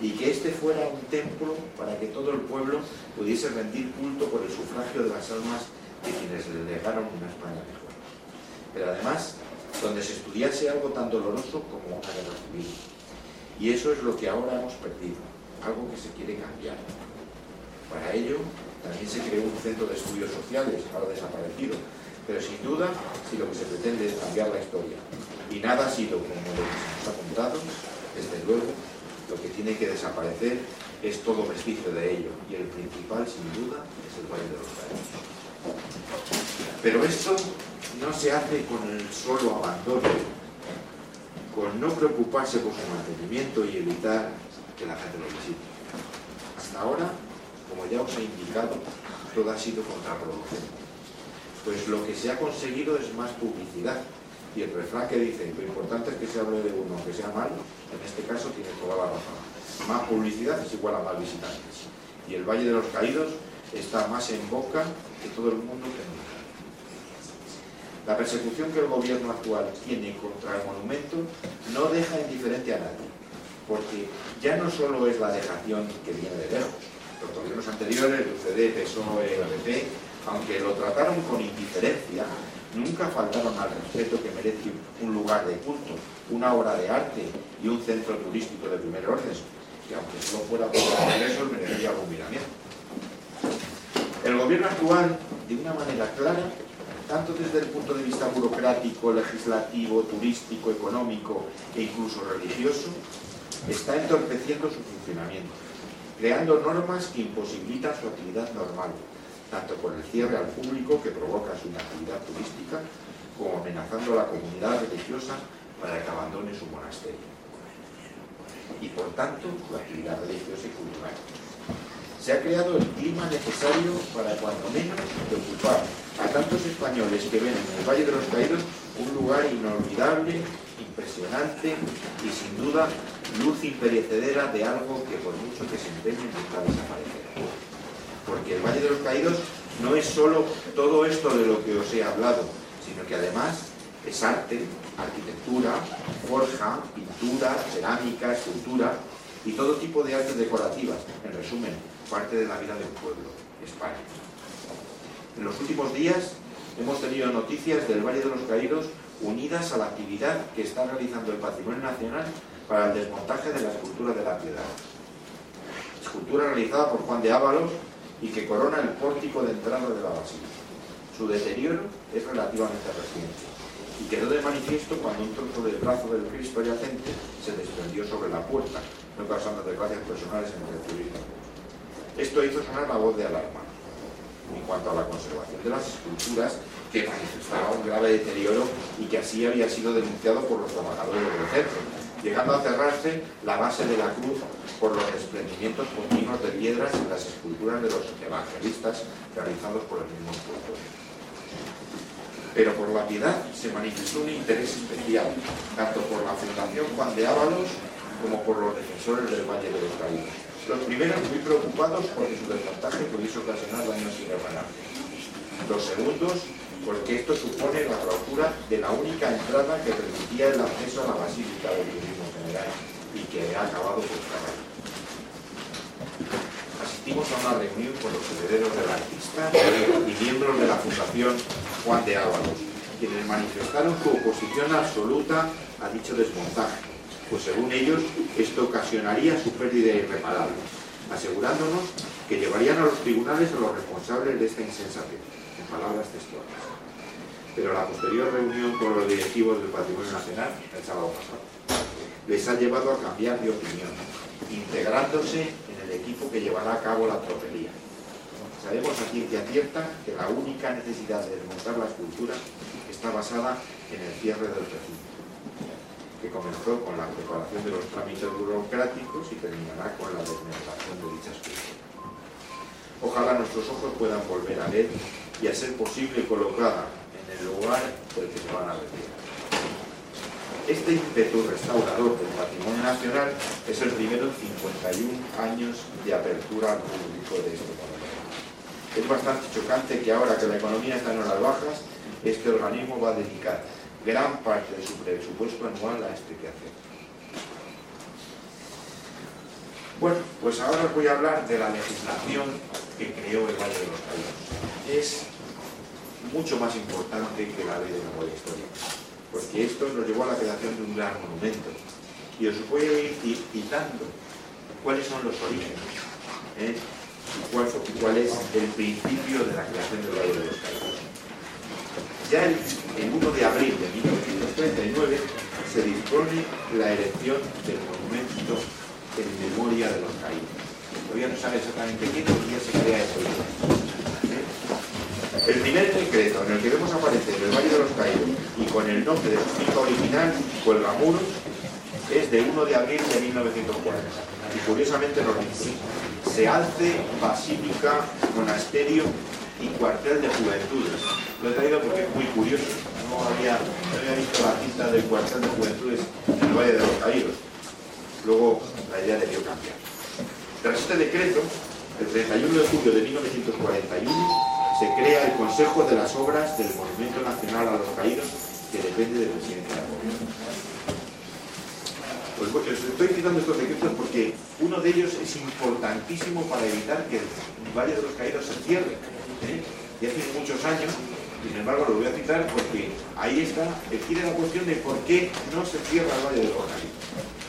y que este fuera un templo para que todo el pueblo pudiese rendir culto por el sufragio de las almas de quienes le legaron una España mejor. Pero además, donde se estudiase algo tan doloroso como una guerra civil y eso es lo que ahora hemos perdido, algo que se quiere cambiar. Para ello, también se creó un centro de estudios sociales, ahora desaparecido, pero sin duda, si lo que se pretende es cambiar la historia, y nada ha sido como nos ha contado, desde luego, lo que tiene que desaparecer es todo vestigio de ello, y el principal, sin duda, es el Valle de los Caídos. Pero esto no se hace con el solo abandono con no preocuparse por su mantenimiento y evitar que la gente lo visite. Hasta ahora, como ya os he indicado, todo ha sido contraproducente. Pues lo que se ha conseguido es más publicidad. Y el refrán que dice, lo importante es que se hable de uno, que sea malo, en este caso tiene toda la razón. Más publicidad es igual a más visitantes. Y el Valle de los Caídos está más en boca que todo el mundo que nunca. La persecución que el gobierno actual tiene contra el monumento no deja indiferente a nadie, porque ya no solo es la dejación que viene de lejos. Los gobiernos anteriores, el UCD, PSOE, PP, aunque lo trataron con indiferencia, nunca faltaron al respeto que merece un lugar de culto, una obra de arte y un centro turístico de primer orden, que aunque solo fuera por los ingresos merecería algún miramiento. El gobierno actual, de una manera clara, tanto desde el punto de vista burocrático, legislativo, turístico, económico e incluso religioso, está entorpeciendo su funcionamiento, creando normas que imposibilitan su actividad normal, tanto por el cierre al público que provoca su inactividad turística, como amenazando a la comunidad religiosa para que abandone su monasterio. Y por tanto, su actividad religiosa y cultural se ha creado el clima necesario para, cuando menos, preocupar a tantos españoles que ven en el Valle de los Caídos un lugar inolvidable, impresionante y, sin duda, luz imperecedera de algo que, por mucho que se empeñen, está desaparecer. Porque el Valle de los Caídos no es solo todo esto de lo que os he hablado, sino que además es arte, arquitectura, forja, pintura, cerámica, escultura y todo tipo de artes decorativas. En resumen, parte de la vida del pueblo, España. En los últimos días hemos tenido noticias del Valle de los Caídos unidas a la actividad que está realizando el Patrimonio Nacional para el desmontaje de la escultura de la piedad. Escultura realizada por Juan de Ábalos y que corona el pórtico de entrada de la basílica. Su deterioro es relativamente reciente y quedó de manifiesto cuando un trozo del brazo del Cristo yacente se desprendió sobre la puerta, no causando desgracias personales entre el turismo. Esto hizo sonar la voz de alarma en cuanto a la conservación de las esculturas que manifestaba un grave deterioro y que así había sido denunciado por los trabajadores del centro, llegando a cerrarse la base de la cruz por los desprendimientos continuos de piedras en las esculturas de los evangelistas realizados por el mismo escultor. Pero por la piedad se manifestó un interés especial, tanto por la Fundación Juan de Ábalos como por los defensores del Valle de los Caídos los primeros muy preocupados porque su desmontaje pudiese ocasionar daños irreparables. Los segundos porque esto supone la clausura de la única entrada que permitía el acceso a la Basílica del Turismo General y que ha acabado por cerrar. Asistimos a una reunión con los herederos del artista y miembros de la Fundación Juan de Ábalos, quienes manifestaron su oposición absoluta a dicho desmontaje pues según ellos esto ocasionaría su pérdida irreparable, asegurándonos que llevarían a los tribunales a los responsables de esta insensatez, en palabras textuales. Pero la posterior reunión con los directivos del Patrimonio Nacional, el sábado pasado, les ha llevado a cambiar de opinión, integrándose en el equipo que llevará a cabo la tropelía. Sabemos a ciencia cierta que la única necesidad de desmontar la escultura está basada en el cierre del recinto que comenzó con la preparación de los trámites burocráticos y terminará con la desmontación de dichas culturas. Ojalá nuestros ojos puedan volver a ver y a ser posible colocada en el lugar del que se van a retirar. Este ímpetu restaurador del patrimonio nacional es el primero en 51 años de apertura al público de este patrimonio. Es bastante chocante que ahora que la economía está en horas bajas, este organismo va a dedicar gran parte de su presupuesto anual a este quehacer. Bueno, pues ahora os voy a hablar de la legislación que creó el Valle de los Caídos. Es mucho más importante que la ley de memoria histórica, porque esto nos llevó a la creación de un gran monumento. Y os voy a ir citando cuáles son los orígenes ¿eh? y cuál, es el principio de la creación del Valle de los Caídos. Ya el, 1 de abril de 1939 se dispone la erección del monumento en memoria de los caídos. Todavía no sabe exactamente qué día se crea ese ¿Eh? El primer decreto en el que vemos aparecer el Valle de los Caídos y con el nombre de su finca original, Cuelgamuros, es de 1 de abril de 1940. Y curiosamente nos dice, se alce basílica, monasterio y cuartel de juventudes. Lo he traído porque es muy curioso. No había, visto la cinta del cuartel de juventudes en el Valle de los Caídos. Luego la idea debió cambiar. Tras este decreto, el 31 de julio de 1941, se crea el Consejo de las Obras del Monumento Nacional a los Caídos, que depende del presidente de la gobierno. Pues bueno, estoy citando estos decretos porque uno de ellos es importantísimo para evitar que el Valle de los Caídos se cierre. ¿eh? Y hace muchos años, sin embargo lo voy a citar porque ahí está, tiene la cuestión de por qué no se cierra el Valle de los Caídos.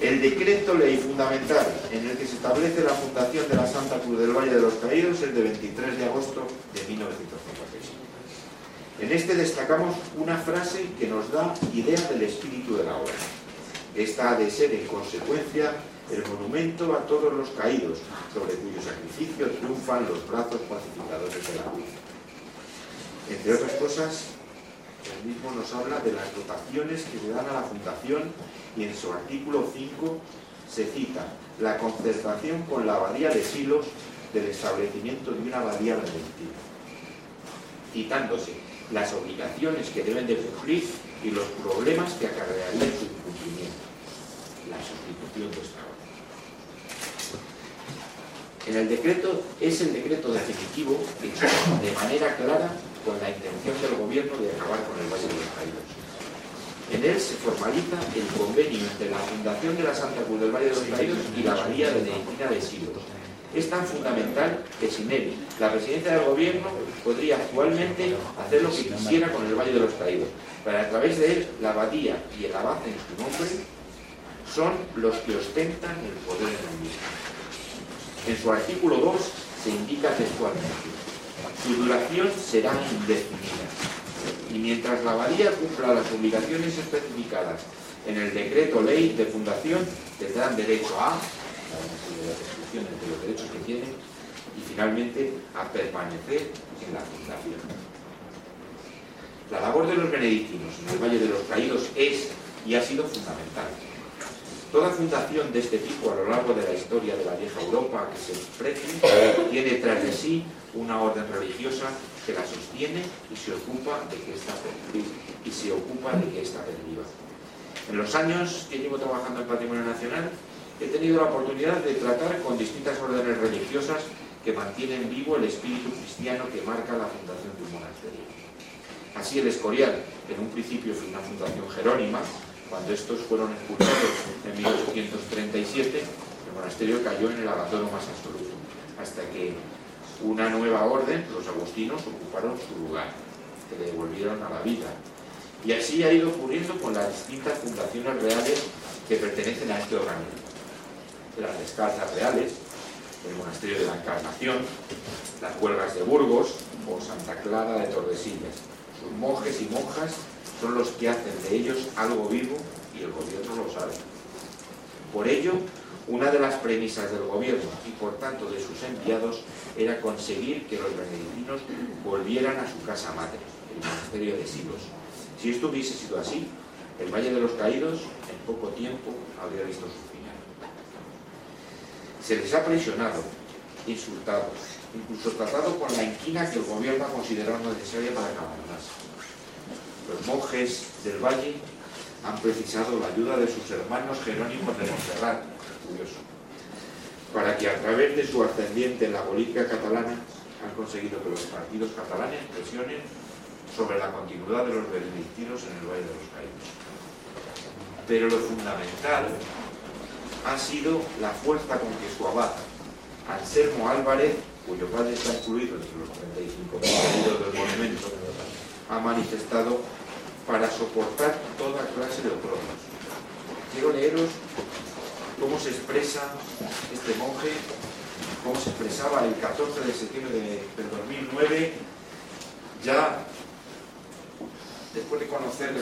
El decreto ley fundamental en el que se establece la fundación de la Santa Cruz del Valle de los Caídos es de 23 de agosto de 1956. En este destacamos una frase que nos da idea del espíritu de la obra. Esta ha de ser, en consecuencia, el monumento a todos los caídos, sobre cuyo sacrificio triunfan los brazos pacificadores de la vida. Entre otras cosas, el mismo nos habla de las dotaciones que se dan a la Fundación y en su artículo 5 se cita la concertación con la abadía de Silos del establecimiento de una abadía benedictina, citándose las obligaciones que deben de cumplir y los problemas que acarrearía su incumplimiento, la sustitución de esta orden. En el decreto es el decreto definitivo que de manera clara con la intención del gobierno de acabar con el Valle de los Caídos. En él se formaliza el convenio entre la Fundación de la Santa Cruz del Valle de los Caídos y la Abadía de Benedictina de Silos, es tan fundamental que sin él la presidencia del gobierno podría actualmente hacer lo que quisiera con el Valle de los Caídos, pero a través de él la abadía y el abad en su nombre son los que ostentan el poder en el mismo. En su artículo 2 se indica textualmente, su duración será indefinida y mientras la abadía cumpla las obligaciones especificadas en el decreto ley de fundación tendrán derecho a de los derechos que tienen y finalmente a permanecer en la fundación. La labor de los benedictinos en el Valle de los Caídos es y ha sido fundamental. Toda fundación de este tipo a lo largo de la historia de la vieja Europa que se exprese tiene tras de sí una orden religiosa que la sostiene y se ocupa de que esta y se ocupa de que esta perviva. En los años que llevo trabajando en Patrimonio Nacional he tenido la oportunidad de tratar con distintas órdenes religiosas que mantienen vivo el espíritu cristiano que marca la fundación de un monasterio. Así el Escorial, en un principio fue una fundación jerónima, cuando estos fueron expulsados en 1837, el monasterio cayó en el abandono más absoluto, hasta que una nueva orden, los agustinos, ocuparon su lugar, que le devolvieron a la vida. Y así ha ido ocurriendo con las distintas fundaciones reales que pertenecen a este organismo las descalzas reales, el monasterio de la Encarnación, las huelgas de Burgos o Santa Clara de Tordesillas. Sus monjes y monjas son los que hacen de ellos algo vivo y el gobierno lo sabe. Por ello, una de las premisas del gobierno y por tanto de sus enviados era conseguir que los benedictinos volvieran a su casa madre, el monasterio de Silos. Si esto hubiese sido así, el Valle de los Caídos en poco tiempo habría visto su se les ha presionado, insultado, incluso tratado con la inquina que el gobierno ha considerado necesaria para más. Los monjes del valle han precisado la ayuda de sus hermanos jerónimos de Montserrat, curioso, para que a través de su ascendiente en la política catalana han conseguido que los partidos catalanes presionen sobre la continuidad de los benedictinos en el Valle de los Caídos. Pero lo fundamental ha sido la fuerza con que su abad, Anselmo Álvarez, cuyo padre está incluido entre los 35 partidos del monumento, ha manifestado para soportar toda clase de oprobos. Quiero leeros cómo se expresa este monje, cómo se expresaba el 14 de septiembre del 2009, ya después de conocer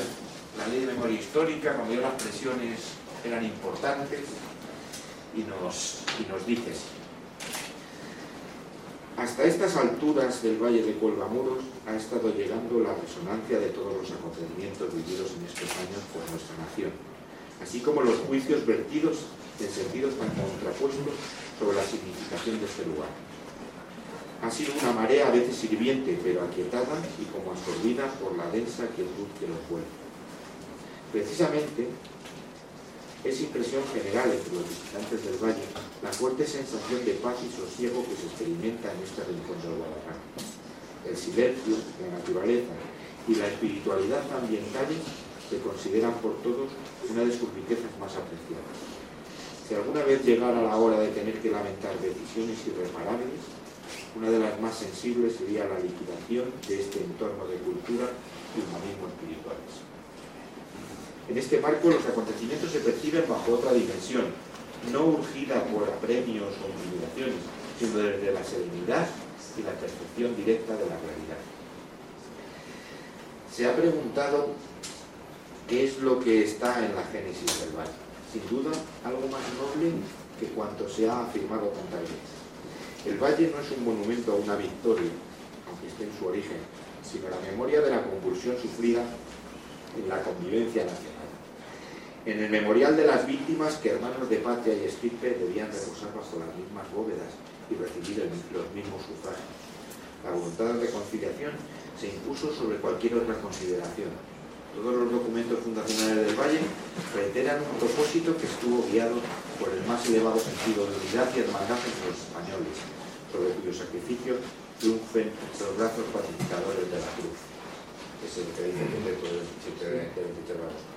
la ley de memoria histórica, cuando ya las presiones eran importantes, y nos, y nos dice Hasta estas alturas del Valle de Cuelvamuros ha estado llegando la resonancia de todos los acontecimientos vividos en estos años por nuestra nación, así como los juicios vertidos en sentidos tan contrapuestos sobre la significación de este lugar. Ha sido una marea a veces sirviente, pero aquietada y como absorbida por la densa quietud que lo fue. Precisamente, es impresión general entre los visitantes del valle la fuerte sensación de paz y sosiego que se experimenta en este rincón del Guadalajara. El silencio, la naturaleza y la espiritualidad ambientales se consideran por todos una de sus riquezas más apreciadas. Si alguna vez llegara la hora de tener que lamentar decisiones irreparables, una de las más sensibles sería la liquidación de este entorno de cultura y humanismo espirituales. En este marco los acontecimientos se perciben bajo otra dimensión, no urgida por apremios o intimidaciones, sino desde la serenidad y la percepción directa de la realidad. Se ha preguntado qué es lo que está en la génesis del valle. Sin duda, algo más noble que cuanto se ha afirmado tantas veces. El valle no es un monumento a una victoria, aunque esté en su origen, sino la memoria de la convulsión sufrida en la convivencia nacional. En el memorial de las víctimas que hermanos de patria y estirpe debían reposar bajo las mismas bóvedas y recibir los mismos sufragios. La voluntad de reconciliación se impuso sobre cualquier otra consideración. Todos los documentos fundacionales del Valle reiteran un propósito que estuvo guiado por el más elevado sentido de unidad y hermandad entre los españoles, sobre cuyo sacrificio triunfen los brazos pacificadores de la cruz. Es el que dice el decreto del 27 de agosto.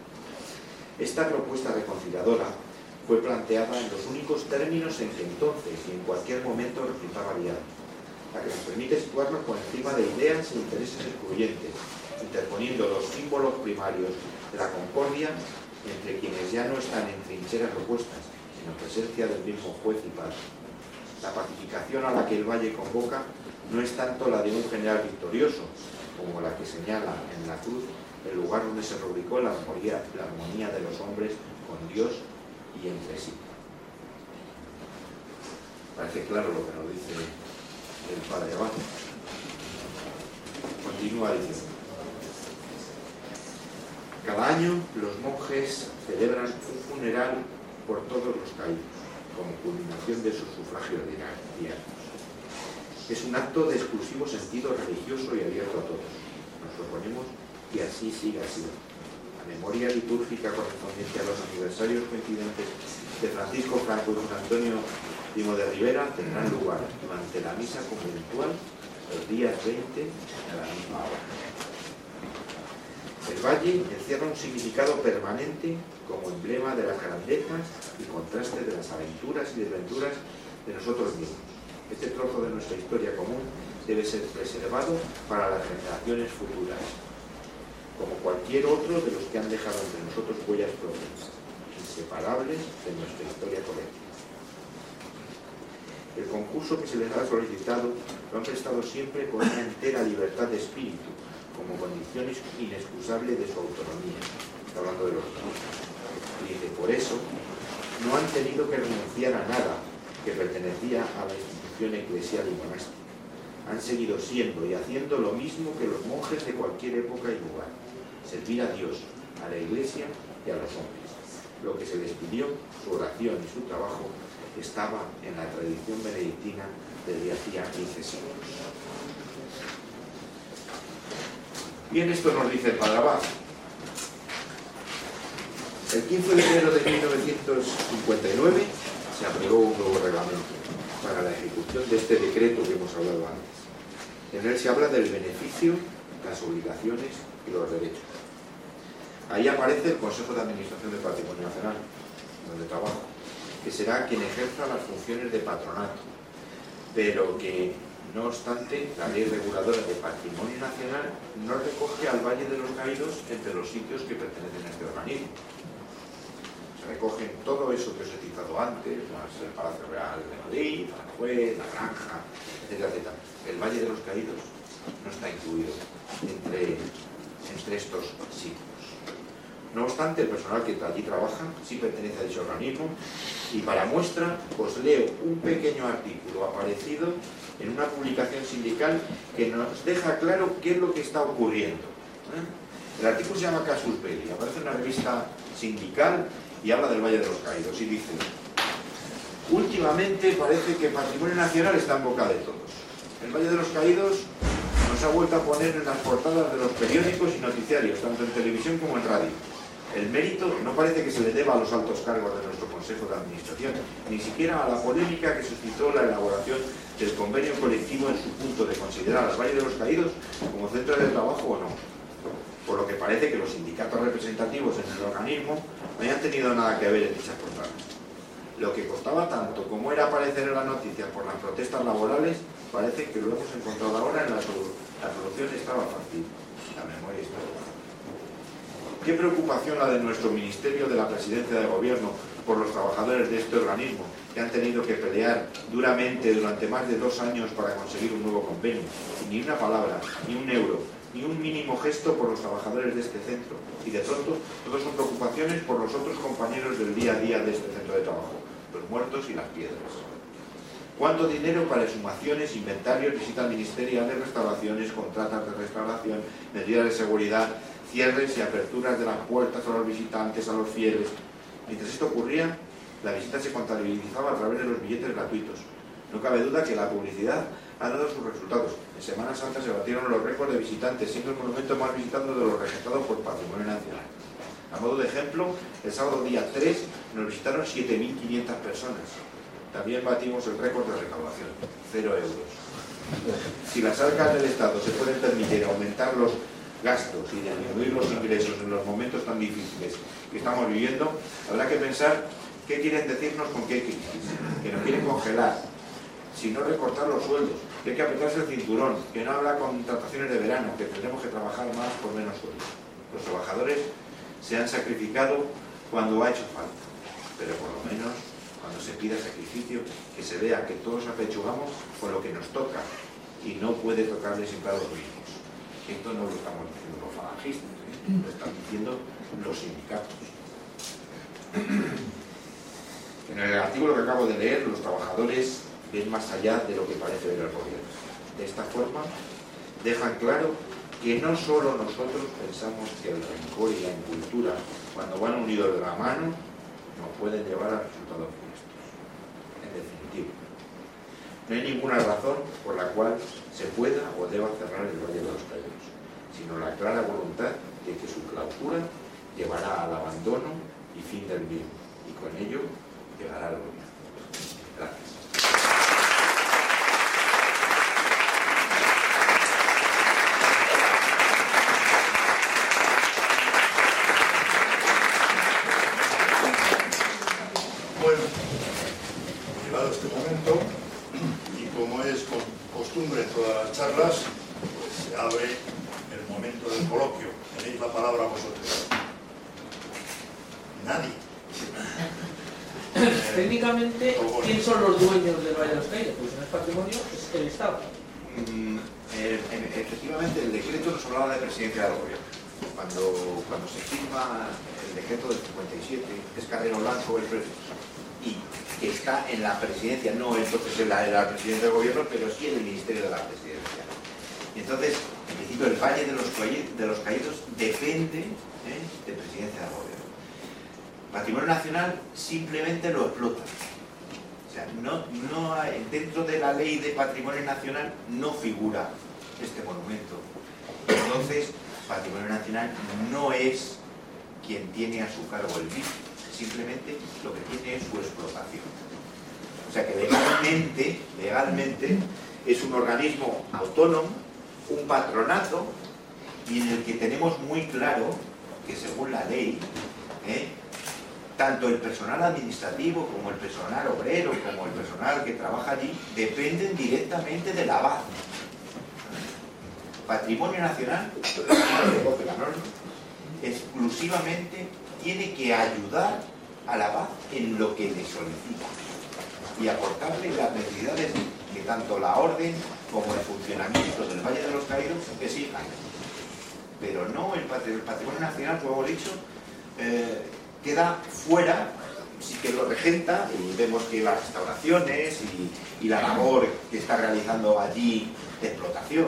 Esta propuesta reconciliadora fue planteada en los únicos términos en que entonces y en cualquier momento resultaba viable, la que nos permite situarnos por encima de ideas e intereses excluyentes, interponiendo los símbolos primarios de la concordia entre quienes ya no están en trincheras opuestas, sino en presencia del mismo juez y padre. La pacificación a la que el Valle convoca no es tanto la de un general victorioso, como la que señala en la cruz el lugar donde se rubricó la armonía, de los hombres con Dios y entre sí. Parece claro lo que nos dice el padre Abad. Continúa diciendo. Cada año los monjes celebran un funeral por todos los caídos, como culminación de sus sufragios diarios. Es un acto de exclusivo sentido religioso y abierto a todos. Nos proponemos y así siga siendo. La memoria litúrgica correspondiente a los aniversarios coincidentes de Francisco Franco y Don Antonio Primo de Rivera tendrán lugar durante la misa conventual los días 20 a la misma hora. El valle encierra un significado permanente como emblema de las grandezas y contraste de las aventuras y desventuras de nosotros mismos. Este trozo de nuestra historia común debe ser preservado para las generaciones futuras como cualquier otro de los que han dejado entre nosotros huellas propias, inseparables de nuestra historia colectiva. El concurso que se les ha solicitado lo han prestado siempre con una entera libertad de espíritu, como condición inexcusable de su autonomía, hablando de los. Y de por eso no han tenido que renunciar a nada que pertenecía a la institución eclesial y monástica. Han seguido siendo y haciendo lo mismo que los monjes de cualquier época y lugar servir a Dios, a la Iglesia y a los hombres. Lo que se les pidió, su oración y su trabajo, estaba en la tradición benedictina desde hacía 15 siglos. Bien, esto nos dice el Padre Abad. El 15 de enero de 1959 se aprobó un nuevo reglamento para la ejecución de este decreto que hemos hablado antes. En él se habla del beneficio, las obligaciones y los derechos. Ahí aparece el Consejo de Administración del Patrimonio Nacional, donde trabajo, que será quien ejerza las funciones de patronato, pero que, no obstante, la ley reguladora de Patrimonio Nacional no recoge al Valle de los Caídos entre los sitios que pertenecen a este organismo. Se recogen todo eso que os he citado antes, el Palacio Real de Madrid, Juez, la Granja, etc. El Valle de los Caídos no está incluido entre, entre estos sitios. No obstante, el personal que allí trabaja sí pertenece a dicho organismo y para muestra os leo un pequeño artículo aparecido en una publicación sindical que nos deja claro qué es lo que está ocurriendo. ¿eh? El artículo se llama Casus Belli, aparece en una revista sindical y habla del Valle de los Caídos y dice Últimamente parece que Patrimonio Nacional está en boca de todos. El Valle de los Caídos nos ha vuelto a poner en las portadas de los periódicos y noticiarios, tanto en televisión como en radio el mérito no parece que se le deba a los altos cargos de nuestro Consejo de Administración, ni siquiera a la polémica que suscitó la elaboración del convenio colectivo en su punto de considerar al Valle de los Caídos como centro de trabajo o no. Por lo que parece que los sindicatos representativos en el organismo no hayan tenido nada que ver en dichas portadas. Lo que costaba tanto como era aparecer en las noticias por las protestas laborales, parece que lo hemos encontrado ahora en la solución. La solución estaba fácil. La memoria histórica. Qué preocupación la de nuestro Ministerio de la Presidencia de Gobierno por los trabajadores de este organismo, que han tenido que pelear duramente durante más de dos años para conseguir un nuevo convenio. Ni una palabra, ni un euro ni un mínimo gesto por los trabajadores de este centro. Y de pronto, todos son preocupaciones por los otros compañeros del día a día de este centro de trabajo, los muertos y las piedras. ¿Cuánto dinero para exhumaciones, inventarios, visitas ministeriales, restauraciones, contratas de restauración, medidas de seguridad, cierres y aperturas de las puertas a los visitantes, a los fieles? Mientras esto ocurría, la visita se contabilizaba a través de los billetes gratuitos. No cabe duda que la publicidad ha dado sus resultados. En Semana Santa se batieron los récords de visitantes, siendo el monumento más visitado de los registrados por Patrimonio Nacional. A modo de ejemplo, el sábado día 3 nos visitaron 7.500 personas. También batimos el récord de recaudación, 0 euros. Si las arcas del Estado se pueden permitir aumentar los gastos y disminuir los ingresos en los momentos tan difíciles que estamos viviendo, habrá que pensar qué quieren decirnos con qué crisis, que nos quieren congelar, si no recortar los sueldos, que hay que apretarse el cinturón, que no con contrataciones de verano, que tendremos que trabajar más por menos sueldo. Los trabajadores se han sacrificado cuando ha hecho falta, pero por lo menos cuando se pida sacrificio, que se vea que todos apechugamos con lo que nos toca y no puede tocarle siempre a los mismos. Esto no lo estamos diciendo los falangistas, ¿eh? lo están diciendo los sindicatos. En el artículo que acabo de leer, los trabajadores ven más allá de lo que parece ver el gobierno. De esta forma, dejan claro que no solo nosotros pensamos que el rencor y la incultura, cuando van unidos de la mano, nos pueden llevar a resultados funestos. En definitiva, no hay ninguna razón por la cual se pueda o deba cerrar el Valle de los Caídos, sino la clara voluntad de que su clausura llevará al abandono y fin del mismo, y con ello llegará al. Gracias. Bueno, llegado este momento, y como es con- costumbre en todas las charlas, pues se abre el momento del coloquio. Tenéis la palabra vosotros. Nadie. Eh, Técnicamente, Por ¿quién son los dueños del Valle de los Caídos? Pues en el patrimonio es el Estado. Mm, eh, en- efectivamente, el decreto nos hablaba de presidencia del gobierno. Cuando, cuando se firma el decreto del 57, es Carrero Blanco el y que está en la presidencia, no entonces en la, en presidencia del gobierno, pero sí en el ministerio de la presidencia. Y entonces, en principio, el Valle de los, Caídos depende ¿eh? de presidencia del gobierno. Patrimonio Nacional simplemente lo explota. O sea, no, no dentro de la ley de patrimonio nacional no figura este monumento. Entonces, patrimonio nacional no es quien tiene a su cargo el BIC, simplemente lo que tiene es su explotación. O sea que legalmente, legalmente es un organismo autónomo, un patronato, y en el que tenemos muy claro que según la ley, ¿eh? tanto el personal administrativo como el personal obrero, como el personal que trabaja allí, dependen directamente de la base. Patrimonio Nacional, exclusivamente tiene que ayudar a la paz en lo que le solicita y aportarle las necesidades que tanto la orden como el funcionamiento del Valle de los Caídos exijan. Pero no el, patri- el patrimonio nacional, como hemos dicho, eh, queda fuera, sí que lo regenta y vemos que las restauraciones y la labor que está realizando allí de explotación,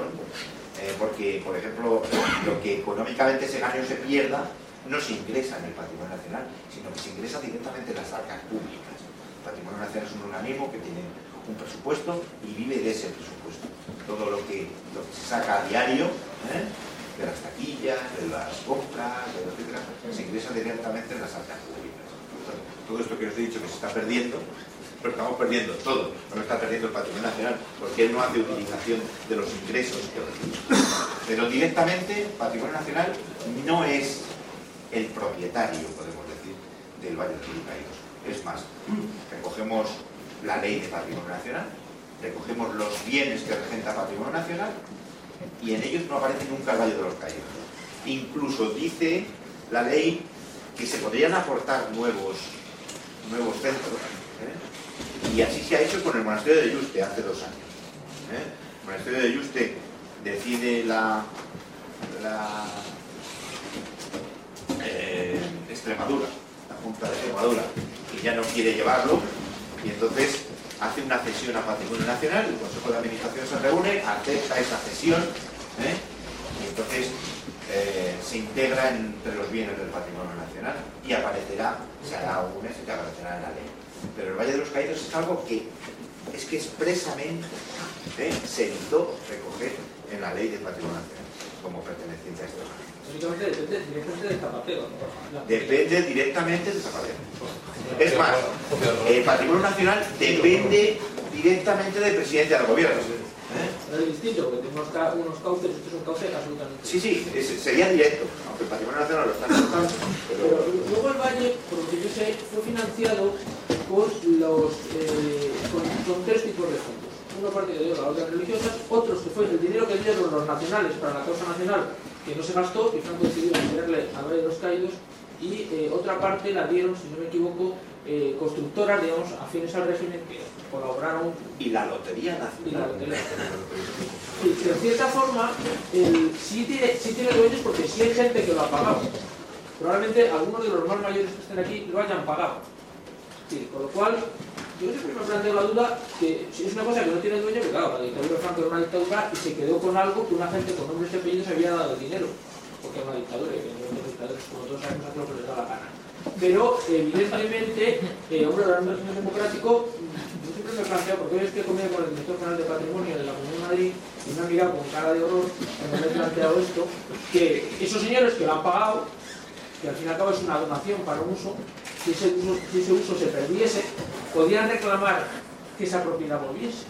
eh, porque, por ejemplo, lo que económicamente se gane o se pierda no se ingresa en el patrimonio nacional, sino que se ingresa directamente en las arcas públicas. El patrimonio nacional es un organismo que tiene un presupuesto y vive de ese presupuesto. Todo lo que, se saca a diario, ¿eh? de las taquillas, de las compras, etcétera, se ingresa directamente en las arcas públicas. Todo esto que os he dicho que se está perdiendo, lo estamos perdiendo todo, no está perdiendo el patrimonio nacional, porque él no hace utilización de los ingresos que recibe. Pero directamente, patrimonio nacional no es el propietario, podemos decir, del Valle de los Caídos. Es más, recogemos la ley de patrimonio nacional, recogemos los bienes que regenta patrimonio nacional y en ellos no aparece nunca el Valle de los Caídos. Incluso dice la ley que se podrían aportar nuevos, nuevos centros, ¿eh? Y así se ha hecho con el monasterio de Yuste hace dos años. ¿eh? El monasterio de Yuste decide la, eh, Extremadura, la Junta de Extremadura, y ya no quiere llevarlo, y entonces hace una cesión a Patrimonio Nacional, el Consejo de Administración se reúne, acepta esa cesión, ¿eh? y entonces eh, se integra entre los bienes del Patrimonio Nacional y aparecerá, se hará un mes y aparecerá en la ley. Pero el Valle de los Caídos es algo que es que expresamente ¿eh? se evitó recoger en la ley del patrimonio nacional como perteneciente a estos. Únicamente depende directamente del zapatero. Depende directamente de Zapatero. Es más, el patrimonio nacional depende directamente del presidente del gobierno. ¿eh? Es distinto, porque tiene unos, ca- unos cauces, esto es un cauce absolutamente. Sí, sí, es- sería directo, aunque el patrimonio nacional lo está [laughs] pero luego el Valle, por lo que yo sé, fue financiado con los eh, con, con tres tipos de fondos. Una parte que dio la orden religiosas, otros que fue el dinero que dieron los nacionales para la causa nacional, que no se gastó, y Franco decidió al Valle de los Caídos, y eh, otra parte la dieron, si no me equivoco, eh, constructoras, digamos, afines al régimen que colaboraron y la Lotería y la Nacional. lotería. Sí, de cierta forma, el, sí, tiene, sí tiene dueños porque sí hay gente que lo ha pagado. Probablemente algunos de los más mayores que estén aquí lo hayan pagado. Con lo cual, yo siempre me planteo la duda que si es una cosa que no tiene dueño, que claro, la dictadura de Franco era una dictadura y se quedó con algo que una gente con nombres y apellidos había dado dinero. Porque era una dictadura y los dictadores, como todos sabemos, hacen lo que les da la gana. Pero, evidentemente, eh, hombre, el régimen democrático, yo siempre me planteo, porque hoy estoy comiendo con el director general de Patrimonio de la Comunidad de Madrid y me ha mirado con cara de horror cuando me he planteado esto, que esos señores que lo han pagado, que al fin y al cabo es una donación para un uso, si ese uso, si ese uso se perdiese, podían reclamar que esa propiedad volviese.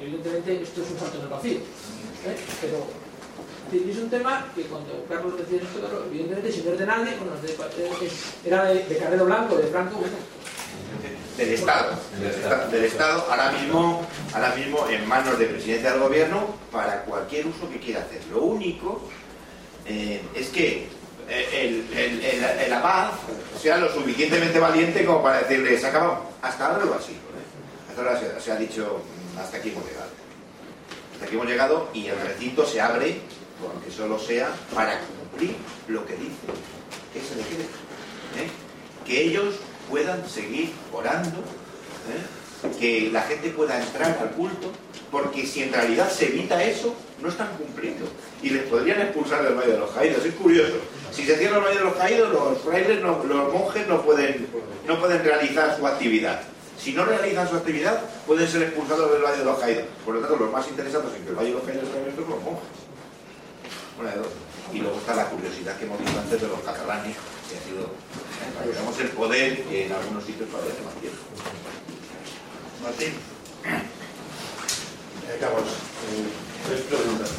Evidentemente esto es un salto en el vacío, ¿eh? pero es un tema que cuando Carlos decía esto, claro, evidentemente si no es de nadie, bueno, era de, de Blanco, de Franco, bueno, del Estado, del Estado, ahora mismo, ahora mismo en manos de presidencia del gobierno para cualquier uso que quiera hacer. Lo único eh, es que eh, el, el, el, sea lo suficientemente valiente como para decirle, se acabado. Hasta ahora lo ha sido. ¿eh? Hasta ahora se, se ha dicho, "Mm, hasta aquí hemos llegado. Hasta aquí hemos llegado y el recinto se abre, aunque solo sea, para cumplir lo que dice ese decreto. ¿eh? Que ellos puedan seguir orando, ¿eh? que la gente pueda entrar al culto, porque si en realidad se evita eso, no están cumpliendo. Y les podrían expulsar del Valle de los Caídos. Es curioso. Si se cierra el Valle de los Caídos, los frailes, los monjes no pueden, no pueden realizar su actividad. Si no realizan su actividad, pueden ser expulsados del Valle de los Caídos. Por lo tanto, los más interesados en que el Valle de los Caídos sea abierto son los monjes. Una de dos. Y luego está la curiosidad que hemos visto antes de los catalanes, que ha sido, veamos el poder que en algunos sitios parece más cierto. Martín, Carlos, eh, tres preguntas.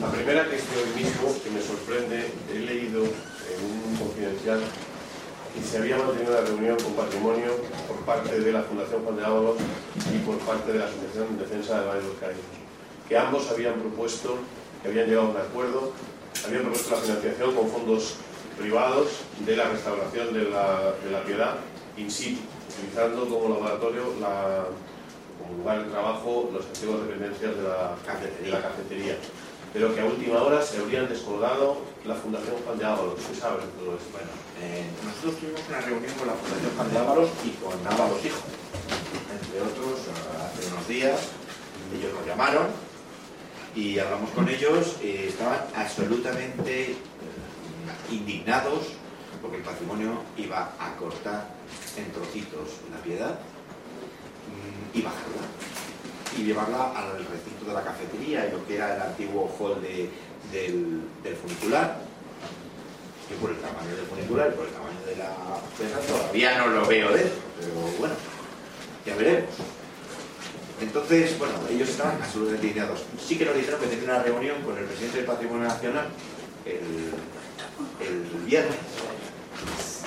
La primera que es de hoy mismo, que me sorprende, he leído en un confidencial que se había mantenido una reunión con patrimonio por parte de la Fundación Juan de Ábalos y por parte de la Asociación en Defensa del Valle de los Caídos, que ambos habían propuesto, que habían llegado a un acuerdo, habían propuesto la financiación con fondos privados de la restauración de la, de la piedad in situ, utilizando como laboratorio la, lugar de trabajo los antiguos dependencias de la de la cafetería. Pero que a última hora se habrían descolgado la Fundación Juan de Ábalos. ¿Qué saben de todo esto? Bueno, eh, nosotros tuvimos una reunión con la Fundación Juan de Ábalos y con Ábalos Hijo. Entre otros, eh, hace unos días, ellos nos llamaron y hablamos con ellos y estaban absolutamente eh, indignados porque el patrimonio iba a cortar en trocitos la piedad y bajarla y llevarla al recinto de la cafetería, en lo que era el antiguo hall de- del, funicular, que por el tamaño del funicular y por el tamaño de la piedra todavía no lo veo dentro, pero bueno, ya veremos. Entonces, bueno, ellos estaban absolutamente indignados. Sí que nos dijeron que tenían una reunión con el presidente del Patrimonio Nacional el, viernes,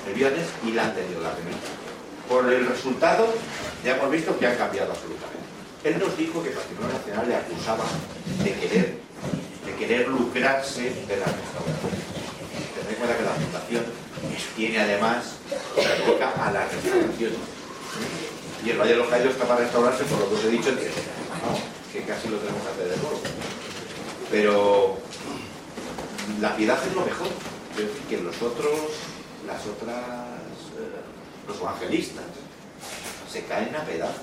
el viernes y la han tenido la reunión. Por el resultado, ya hemos visto que han cambiado absolutamente. Él nos dijo que Patrimonio Nacional le acusaba de querer, de querer lucrarse de la restauración. Tened en cuenta que la Fundación tiene además, dedica a la restauración. Y el Valle de los Caídos está para restaurarse, por lo que os he dicho, que, que casi lo tenemos hacer de nuevo. Pero la piedad es lo mejor. quiero decir que los otros, las otras, los evangelistas, se caen a pedazos.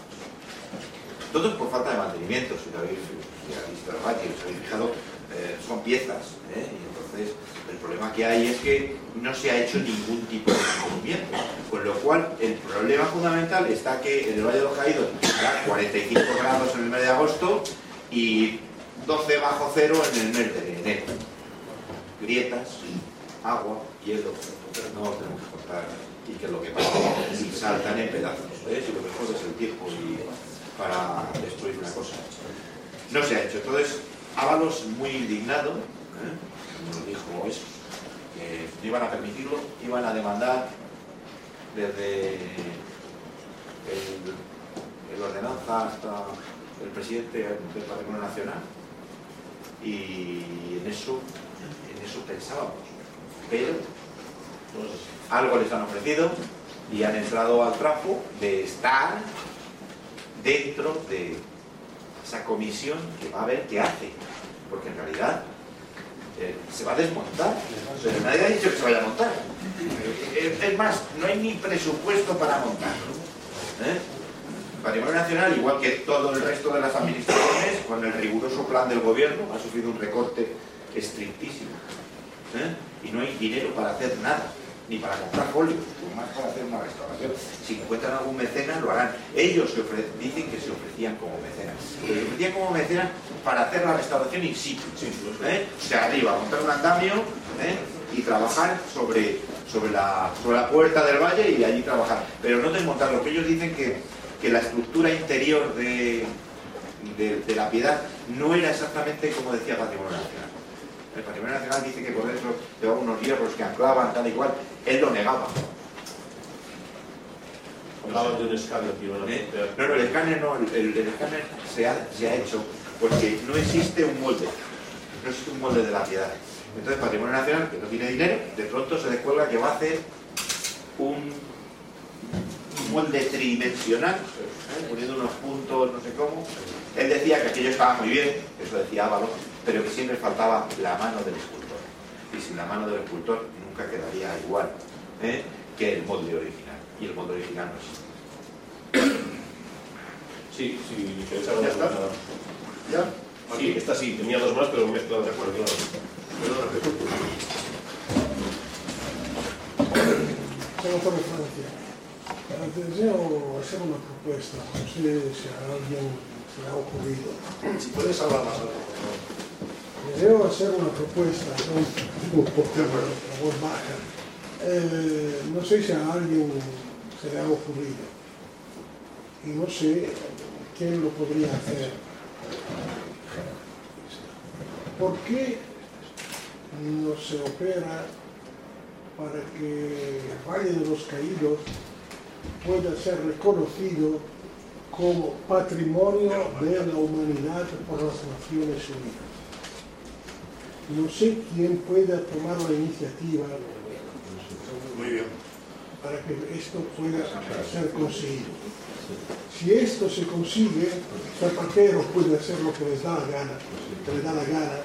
Todo es por falta de mantenimiento, si lo habéis, si visto el valle, os habéis fijado, eh, son piezas. ¿eh? Y entonces, el problema que hay es que no se ha hecho ningún tipo de mantenimiento. Con lo cual, el problema fundamental está que en el Valle de los Caídos hará 45 grados en el mes de agosto y 12 bajo cero en el mes de enero. Grietas, agua, hielo, no tenemos que cortar y que lo que pasa es que saltan en pedazos. ¿eh? Si lo mejor es el tiempo y para destruir una cosa. No se ha hecho. Entonces, Ábalos muy indignado, ¿eh? nos dijo eso, que no iban a permitirlo, iban a demandar desde el ordenanza hasta el presidente del Patrimonio Nacional y en eso, en eso pensábamos. Pero algo les han ofrecido y han entrado al trapo de estar dentro de esa comisión que va a ver qué hace. Porque en realidad eh, se va a desmontar. Pero nadie ha dicho que se vaya a montar. Eh, Es más, no hay ni presupuesto para montarlo. ¿eh? Patrimonio Nacional, igual que todo el resto de las administraciones, con el riguroso plan del gobierno, ha sufrido un recorte estrictísimo. ¿eh? Y no hay dinero para hacer nada, ni para comprar folios, más para hacer una restauración. Si encuentran algún mecenas, lo harán. Ellos se dicen que se ofrecían como mecenas. Pero se ofrecían como mecenas para hacer la restauración in situ. ¿eh? O sea, arriba, montar un andamio ¿eh? y trabajar sobre, sobre, la, sobre la puerta del valle y allí trabajar. Pero no desmontarlo, que ellos dicen que, que la estructura interior de, de, de la piedad no era exactamente como decía Patrimonio Nacional. El Patrimonio Nacional dice que por dentro llevaba unos hierros que anclaban, tal y cual. Él lo negaba. Hablaban de un escáner a ¿eh? No, no, el escáner no, el, el- el escáner se ha, se ha hecho porque no existe un molde, no existe un molde de la piedad. Entonces Patrimonio Nacional, que no tiene dinero, de pronto se descuelga que va a hacer un, un molde tridimensional, ¿eh? poniendo unos puntos, no sé cómo. Él decía que aquello estaba muy bien, eso decía Ávalo, pero que siempre faltaba la mano del escultor. Y sin la mano del escultor nunca quedaría igual ¿eh? que el molde original. Y el molde original no existe. Sí, sí, pensaron ¿Ya está? ¿Ya? Sí, esta sí, tenía dos más, pero mezcladas. De acuerdo. Pepe. Senatore Francia, eh, deseo hacer una propuesta, no sé si a alguien se le ha ocurrido. Si puedes hablar más por. Deseo hacer una propuesta, ¿no? Eh, no sé si a alguien se le ha ocurrido. Y no sé quién lo podría hacer. ¿Por qué no se opera para que el Valle de los Caídos pueda ser reconocido como patrimonio de la humanidad por las Naciones Unidas? No sé quién pueda tomar la iniciativa Muy bien. para que esto pueda ser conseguido. Si esto se consigue, Zapatero puede hacer lo que les da la gana, que le da la gana,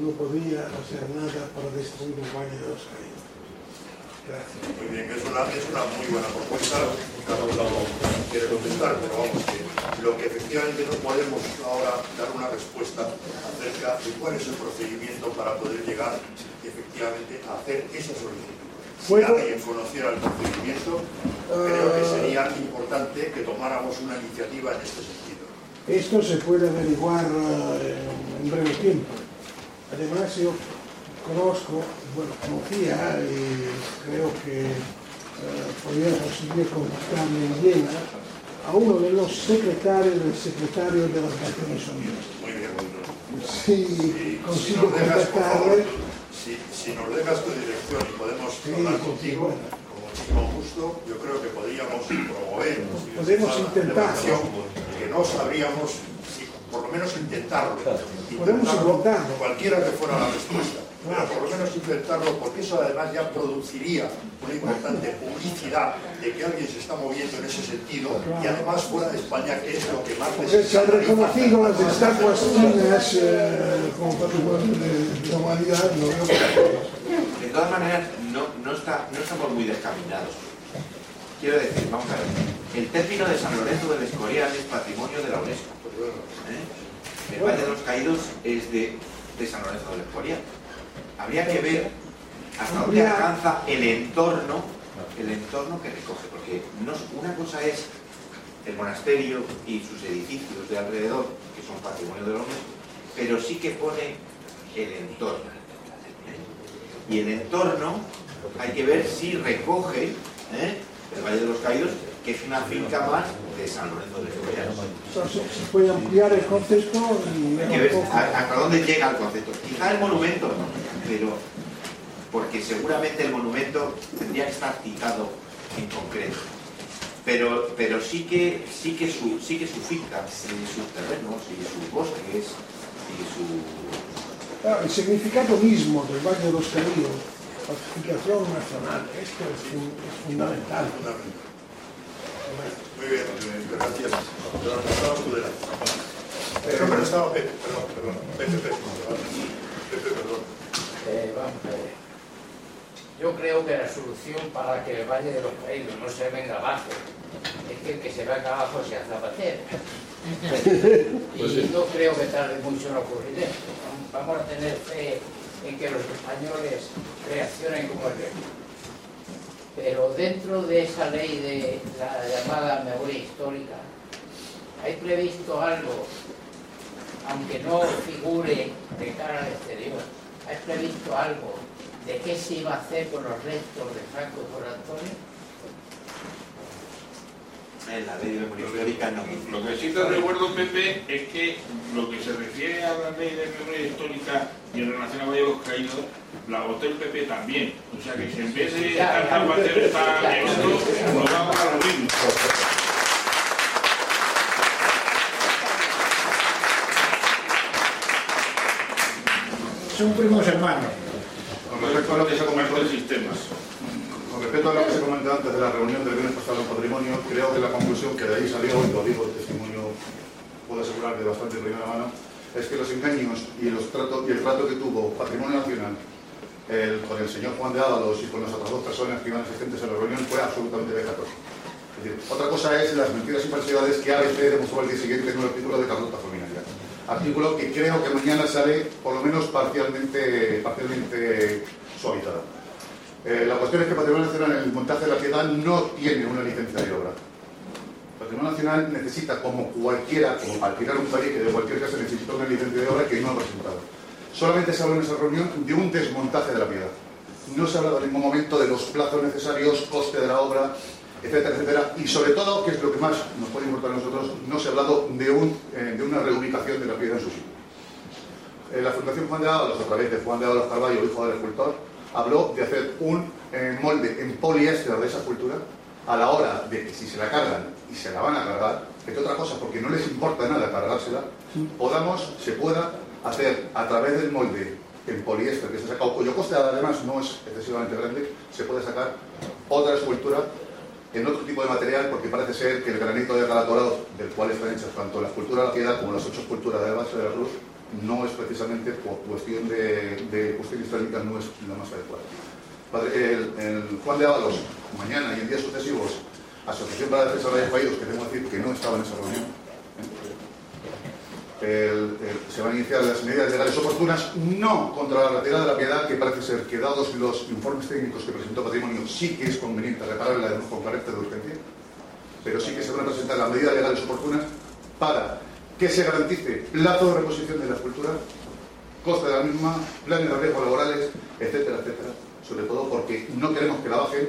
no podría hacer nada para destruir el Valle de los Caídos. Gracias. Muy bien, es una, es una muy buena propuesta. Cada uno quiere contestar, pero vamos, que lo que efectivamente no podemos ahora dar una respuesta acerca de cuál es el procedimiento para poder llegar efectivamente a hacer esa solicitud. Si alguien conociera el procedimiento, creo que sería importante que tomáramos una iniciativa en este sentido. Esto se puede averiguar eh, en breve tiempo. Además, yo conozco, bueno, conocía y creo que eh, podría conseguir contactarme en Viena a uno de los secretarios del secretario de las Naciones Unidas. Muy bien. Si Si, si consigo contactarle, si, si nos dejas tu dirección y podemos Sí, hablar sí, sí, contigo, bueno. como chico justo, yo creo que podríamos promover Podemos intentar. que no sabríamos, si, por lo menos intentarlo. Podemos intentarlo. Cualquiera que fuera la respuesta. Pero por lo menos intentarlo, porque eso además ya produciría una importante publicidad de que alguien se está moviendo en ese sentido y además fuera de España, que es lo que más porque se han reconocido las estatuas chinas eh, como patrimonio de la humanidad, no qué. todas maneras, no, no, está, no estamos muy descaminados. Quiero decir, vamos a ver, el término de San Lorenzo del Escorial es patrimonio de la UNESCO. ¿Eh? El Valle de los Caídos es de, de San Lorenzo del Escorial. Habría que ver hasta dónde alcanza el entorno, el entorno que recoge, porque no, una cosa es el monasterio y sus edificios de alrededor, que son patrimonio de la UNESCO, pero sí que pone el entorno. ¿eh? Y el entorno hay que ver si recoge ¿eh? el Valle de los Caídos, que es una finca más de San Lorenzo del Escorial. O sea, se, puede ampliar el concepto y Hay que ver hasta dónde llega el concepto. Quizá el monumento pero porque seguramente el monumento tendría que estar citado en concreto. Pero, pero sí que sí que su sí que su finca, y sus terrenos, y sus bosques, y su Claro, el significado mismo del Valle de los Caídos, clasificación nacional, esto es, fun- es fundamental. Muy bien, gracias. Pero estaba Tudela. Pero, pero estaba Pepe, perdón, perdón. Pepe, Pepe, Pepe, perdón. Eh, vamos a ver. Yo creo que la solución para que el Valle de los Caídos no se venga abajo es que el que se venga abajo sea Zapatero. [laughs] y no creo que tarde mucho en ocurrir esto. Vamos a tener fe en que los españoles reaccionen como el resto. Pero dentro de esa ley de la llamada memoria histórica, hay previsto algo, aunque no figure de cara al exterior, hay previsto algo de qué se iba a hacer con los restos de Franco Juan Antonio. En la ley de memoria histórica no. Lo que sí te recuerdo, Pepe, es que lo que se refiere a la ley de memoria histórica y en relación a Valle de los Caídos, la votó el PP también. O sea que si en vez de estar ya. Zapatero está en esto, nos vamos a lo mismo. Son primos hermanos. Con respecto a lo que se comentó de sistemas. Respecto a lo que se comentó antes de la reunión del viernes pasado en patrimonio, creo que la conclusión que de ahí salió, y lo digo, el testimonio puedo asegurar de bastante primera mano, es que los engaños y, el trato que tuvo Patrimonio Nacional el- con el señor Juan de Ábalos y con las otras dos personas que iban asistentes a la reunión fue absolutamente decir, otra cosa es las mentiras y falsedades que ABC demostró al día siguiente en un artículo de Carlota Fulminaria. Artículo que creo que mañana sale por lo menos parcialmente, parcialmente suavizado. Eh, la cuestión es que Patrimonio Nacional en el montaje de la piedad no tiene una licencia de obra. Patrimonio Nacional necesita, como cualquiera, como para alquilar un taller, que de cualquier caso necesita una licencia de obra que no ha presentado. Solamente se habló en esa reunión de un desmontaje de la piedad. No se ha hablado en ningún momento de los plazos necesarios, coste de la obra, etcétera, etcétera. Y sobre todo, que es lo que más nos puede importar a nosotros, no se ha hablado de, un, eh, de una reubicación de la piedra en su sitio. Eh, la Fundación Juan de Ábalos, a través de Juan de Ábalos Carballo, hijo del escultor, habló de hacer un eh, molde en poliéster de esa escultura a la hora de que si se la cargan y se la van a cargar, que es otra cosa porque no les importa nada cargársela, podamos, se pueda hacer a través del molde en poliéster que se ha sacado, cuyo coste además no es excesivamente grande, se puede sacar otra escultura en otro tipo de material porque parece ser que el granito de Galatorado, del cual están hechas tanto la escultura de la piedad como las ocho esculturas de la base de la cruz, no es precisamente por cuestión de, de cuestiones técnicas, no es la más adecuada. El, Juan de Ábalos, mañana y en días sucesivos, Asociación para la Defensa de los Caídos, que tengo que decir que no estaba en esa reunión, se van a iniciar las medidas legales oportunas, no contra la retirada de la piedad, que parece ser que dados los informes técnicos que presentó Patrimonio, sí que es conveniente repararla con carácter de urgencia, pero sí que se van a presentar las medidas legales oportunas para que se garantice plazo de reposición de la escultura, coste de la misma, planes de riesgos laborales, etcétera, etcétera. Sobre todo porque no queremos que la bajen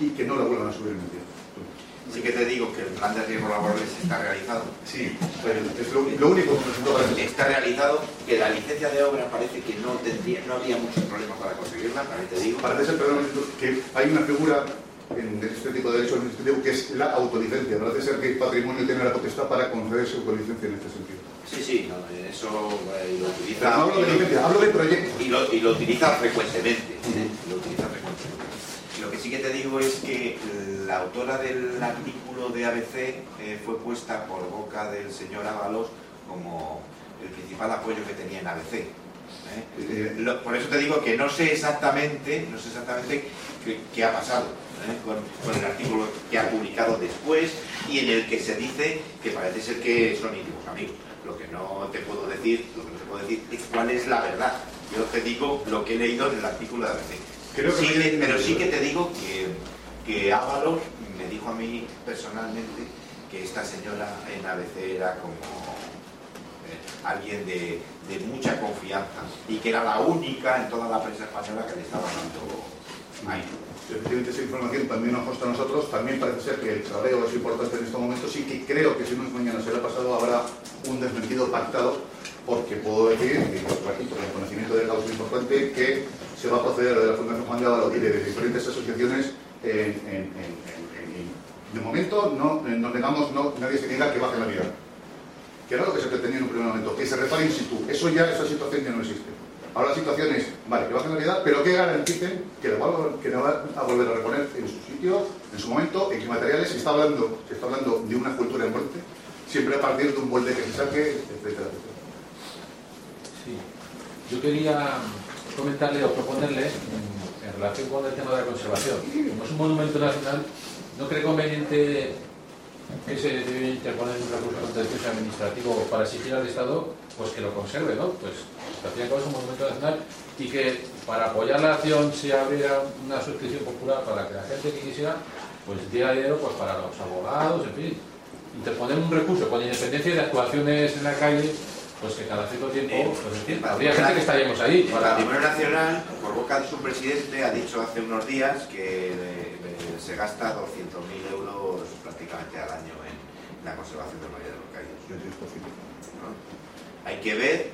y que no la vuelvan a subir en el tiempo. Sí que te digo que el plan de riesgos laborales está realizado. Sí, es lo, lo único que. Está realizado, que la licencia de obra parece que no tendría, no habría muchos problemas para conseguirla, también te digo. Parece ser, perdón, que hay una figura en este tipo de derecho administrativo que es la autolicencia. Parece ser que el patrimonio tiene la potestad para concederse autolicencia en este sentido. Sí, sí, no, eso eh, lo Pero utiliza. no hablo de licencia, hablo de proyecto. y lo, y lo utiliza frecuentemente. Lo utiliza frecuentemente. Lo que sí que te digo es que la autora del artículo de ABC eh, fue puesta por boca del señor Ábalos como el principal apoyo que tenía en ABC. ¿eh? por eso te digo que no sé exactamente, no sé exactamente qué, qué ha pasado. Con, con el artículo que ha publicado después y en el que se dice que parece ser que son íntimos amigos. Lo que no te puedo decir, lo que no te puedo decir es cuál es la verdad. Yo te digo lo que he leído en el artículo de ABC. Creo que Sí, me- le- pero sí que te digo que, que Ábalos me dijo a mí personalmente que esta señora en ABC era como eh, alguien de, de mucha confianza y que era la única en toda la prensa española que le estaba dando ahí. Efectivamente, esa información también nos consta a nosotros. También parece ser que el trabeo es importante en este momento. Sí que creo que si no es mañana será pasado, habrá un desmentido pactado, porque puedo decir, y por aquí, por el conocimiento del caso importante, que se va a proceder de la Fundación Juan de Ávalo y de diferentes asociaciones en, en- de momento no, no tengamos, no, nadie se diga que baje la vida. Que era lo que se pretendía en un primer momento, que se repare in situ. Eso ya, esa situación ya no existe. Ahora la situación es, vale, que bajen la vida, pero que garanticen que van- que lo van a volver a reponer en su sitio, en su momento, en qué materiales se está hablando, se está hablando de una cultura en muerte, siempre a partir de un molde que se saque, etcétera, etcétera. Sí. Yo quería comentarle o proponerle, en, en relación con el tema de la conservación, como es un monumento nacional, ¿no cree conveniente que se debe interponer un recurso contencioso administrativo para exigir al Estado pues que lo conserve, ¿no? Pues al fin y al cabo es un monumento nacional y que para apoyar la acción se abriera una suscripción popular para que la gente que quisiera pues diera dinero pues para los abogados, en fin, interponer un recurso con independencia de actuaciones en la calle pues que cada cierto tiempo, Eh, pues en fin, el habría gente que estaríamos ahí. El Para... Patrimonio Nacional, por boca de su presidente, ha dicho hace unos días que eh, se gasta 200.000 euros prácticamente al año en la conservación del Valle de los Caídos. ¿no? Hay que ver ¿eh?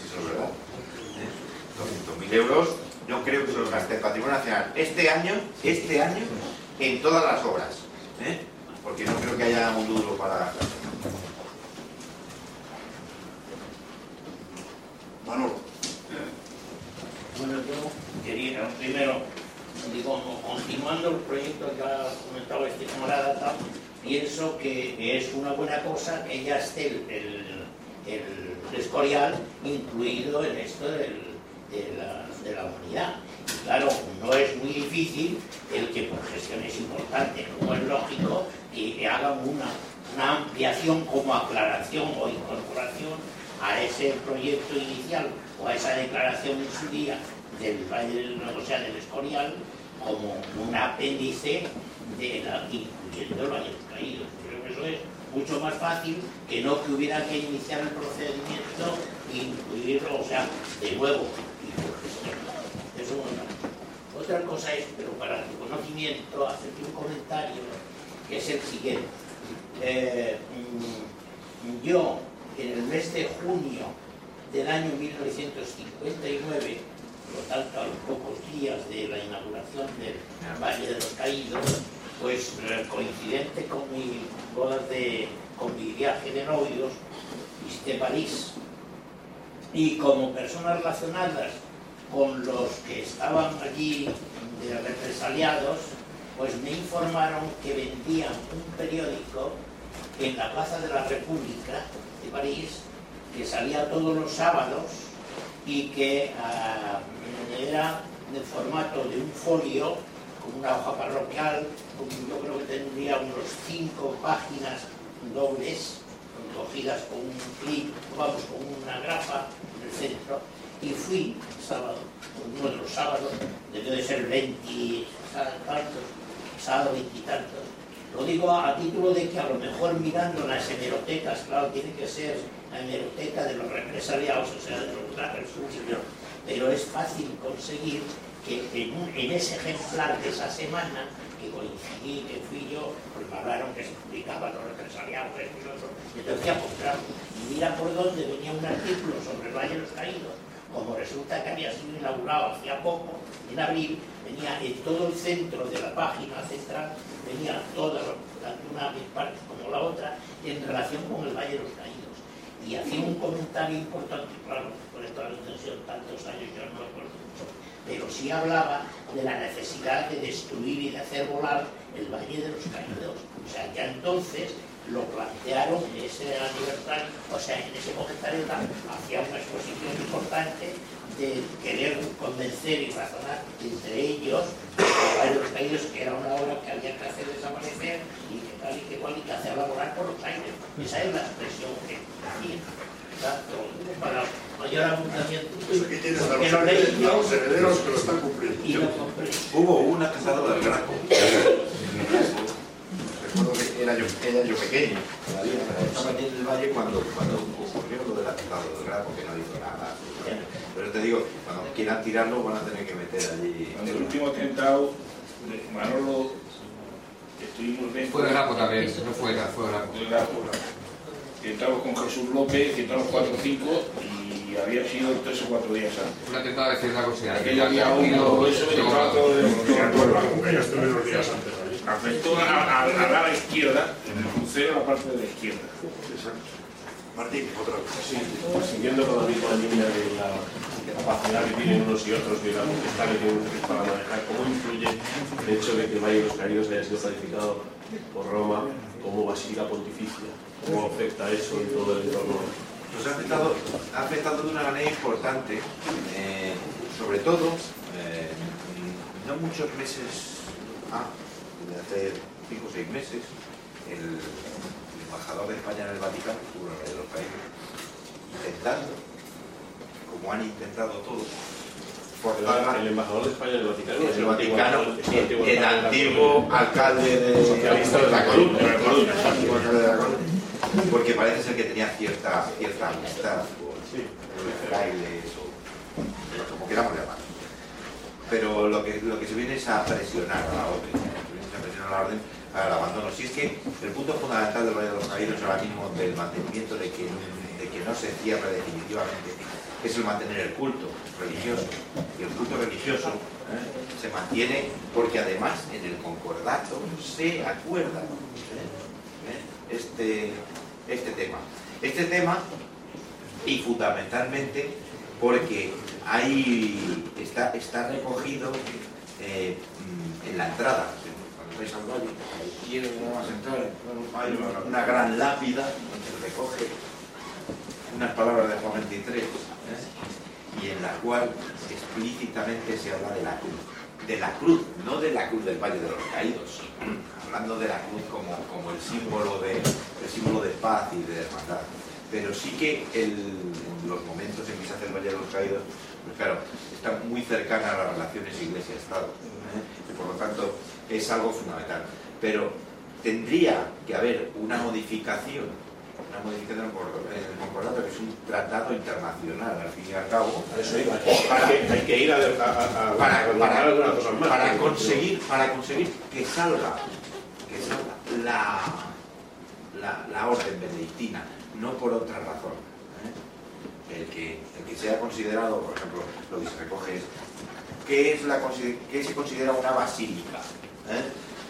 si eso es verdad. ¿eh? 200.000 euros, no creo que se los gaste el Patrimonio Nacional este año, este año, en todas las obras. ¿eh? Porque no creo que haya un duro para gastar. Manolo. Bueno, yo quería, primero, digo, continuando el proyecto que ha comentado este camarada, pienso que es una buena cosa que ya esté el, el- el escorial incluido en esto de, la, de la humanidad. Y claro, no es muy difícil el que por gestiones importantes, como es lógico, que hagan una, ampliación como aclaración o incorporación a ese proyecto inicial o a esa declaración en su día del Valle o sea, del Escorial como un apéndice de la, incluyendo el Valle de los. Creo que eso es mucho más fácil que no que hubiera que iniciar el procedimiento e incluirlo, o sea, de nuevo. y por gestión. Eso es una cosa. Otra cosa es, pero para tu conocimiento, hacerte un comentario que es el siguiente. Eh, mm, yo, en el mes de junio del año 1959, por lo tanto a los pocos días de la inauguración del Valle de los Caídos, pues coincidente con mi de, con mi viaje de novios, visité París. Y como personas relacionadas con los que estaban allí de represaliados, pues me informaron que vendían un periódico en la Plaza de la República de París que salía todos los sábados y que ah, era de formato de un folio con una hoja parroquial, yo creo que tendría unos cinco páginas dobles, cogidas con un clip, vamos, con una grafa en el centro, y fui sábado, uno de los sábados, debe de ser 20 y tantos, sábado 20 y tantos. Lo digo a, a título de que a lo mejor mirando las hemerotecas, claro, tiene que ser la hemeroteca de los represaliados, o sea, de los trajes pero es fácil conseguir que en, ese ejemplar de esa semana, que coincidí, que fui yo, pues me hablaron que se publicaban los represaliados, y entonces fui a. Y mira por dónde venía un artículo sobre el Valle de los Caídos, como resulta que había sido inaugurado hacía poco, en abril, venía en todo el centro de la página central, venía toda, una parte como la otra, en relación con el Valle de los Caídos. Y hacía un comentario importante, claro, por esta intención, tantos años yo no pero sí hablaba de la necesidad de destruir y de hacer volar el Valle de los Caídos. O sea, ya entonces lo plantearon en ese aniversario, o sea, en ese comentario hacía una exposición importante de querer convencer y razonar entre ellos varios caídos que era una obra que había que hacer desaparecer y que tal y que cual y que hacerla volar por los aires. Esa es la expresión que hacía. Para mayor abundamiento Pues aquí tienes a los, que lo leí yo los herederos que lo están cumpliendo. y lo compré. Hubo una cazadora del Graco. Recuerdo que era yo, era yo pequeño, todavía, pero estaba allí en el valle cuando, cuando ocurrió lo del atentado del Graco, que no hizo nada. Pero te digo, cuando quieran tirarlo van a tener que meter allí. Cuando el último atentado de Manolo, estuvimos dentro. Fue Grapo también, no fue Grapo, fue Grapo. Entramos con Jesús López, que entramos cuatro o cinco y había sido tres o cuatro días antes. Un atentado de cierta consideración. Aquella día uno, eso me tocaba todo de dos días antes. Afectó a, a, a la izquierda, en el crucero a la parte de la izquierda. Exacto. Martín, otra cosa. Sí, siguiendo con la misma línea de la capacidad que tienen unos y otros, de la potestad que tienen ustedes para manejar, ¿cómo influye el hecho de que el Valle de los Caídos haya sido calificado por Roma como basílica pontificia? ¿Cómo afecta eso en todo el entorno? Pues ha afectado, ha afectado de una manera importante, eh, sobre todo, eh, no muchos meses, ah, desde hace cinco o seis meses, el, el embajador de España en el Vaticano, estuvo en el de los Países, intentando, como han intentado todos, El embajador de España en el Vaticano es el el antiguo Vaticano, antiguo el antiguo alcalde de, Socialista de La Coruña, de La Coruña. Porque parece ser que tenía cierta, cierta amistad con los frailes o como queramos llamar. Pero lo que, lo que se viene es a presionar a la orden, se viene a presionar a la orden al abandono. Si es que el punto fundamental del Valle de los Caídos ahora mismo del mantenimiento de que, de que no se cierre definitivamente es el mantener el culto religioso. Y el culto religioso ¿eh? se mantiene porque además en el concordato se acuerda ¿eh? este, este tema. Este tema y fundamentalmente porque ahí está, está recogido eh, mm, en la entrada. Cuando vais al valle, entrar, hay una, gran lápida donde recoge unas palabras de Juan 23 ¿eh? y en la cual explícitamente se habla de la cruz. De la cruz, no de la cruz del Valle de los Caídos, [clears throat] hablando de la cruz como, como el, símbolo de, símbolo de paz y de hermandad. Pero sí que los momentos en que se hace el Valle de los Caídos, pues claro, está muy cercana a las relaciones Iglesia-Estado. ¿eh? Por lo tanto es algo fundamental. Pero tendría que haber una modificación una modificación en el concordato, que es un tratado internacional, al fin y al cabo, Eso iba. Para- Hay que- hay que ir a, a, a, para, a- para- a algunas cosas más. para conseguir, para conseguir que salga, que salga la, la, la orden benedictina, no por otra razón. ¿eh? El, que, el que sea considerado, por ejemplo, lo que se recoge es qué, es la, qué se considera una basílica. ¿eh?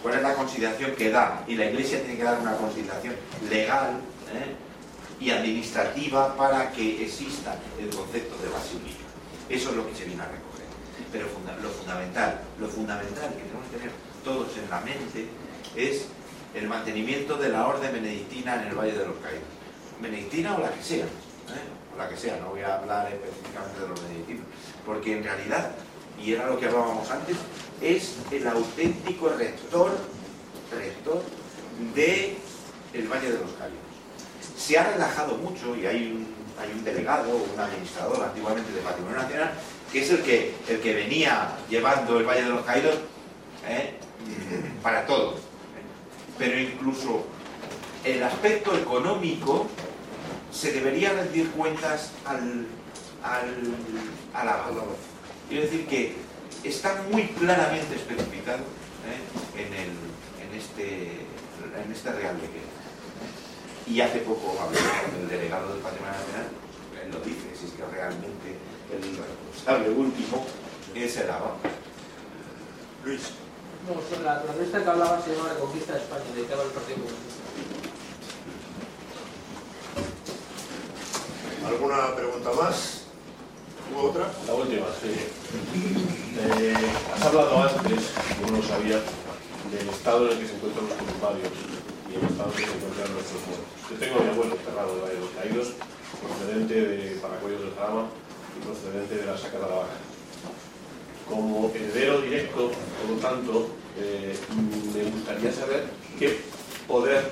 ¿Cuál es la consideración que da? Y la Iglesia tiene que dar una consideración legal y administrativa para que exista el concepto de basílica. Eso es lo que se viene a recoger. Pero lo fundamental, lo fundamental que tenemos que tener todos en la mente es el mantenimiento de la orden benedictina en el Valle de los Caídos. Benedictina o la que sea, ¿eh? o la que sea, no voy a hablar específicamente de los benedictinos, porque en realidad, y era lo que hablábamos antes, es el auténtico rector, rector de Valle de los Caídos. Se ha relajado mucho y hay un, hay un delegado, un administrador antiguamente de Patrimonio Nacional, que es el que, el que venía llevando el Valle de los Caídos ¿eh? para todos. Pero incluso el aspecto económico se debería rendir cuentas al, al, al. Quiero decir que está muy claramente especificado ¿eh? en, el, en, este, en este Real Decreto. Y hace poco hablé con el delegado del Patrimonio Nacional, él lo dice, si es que realmente el responsable último es el abad. Luis, No, sobre la, la revista que hablaba se llama La Conquista de España, dedicada al Partido Comunista. ¿alguna pregunta más? ¿Hubo otra? La última, sí. Eh, has hablado antes, como no sabía, del estado en el que se encuentran los columbarios y el estado se nuestros muertos. Yo tengo mi abuelo enterrado de los Caídos, procedente de Paracuellos del Jarama y procedente de la Saca de la Vaca. Como heredero directo, por lo tanto, eh, me gustaría saber qué poder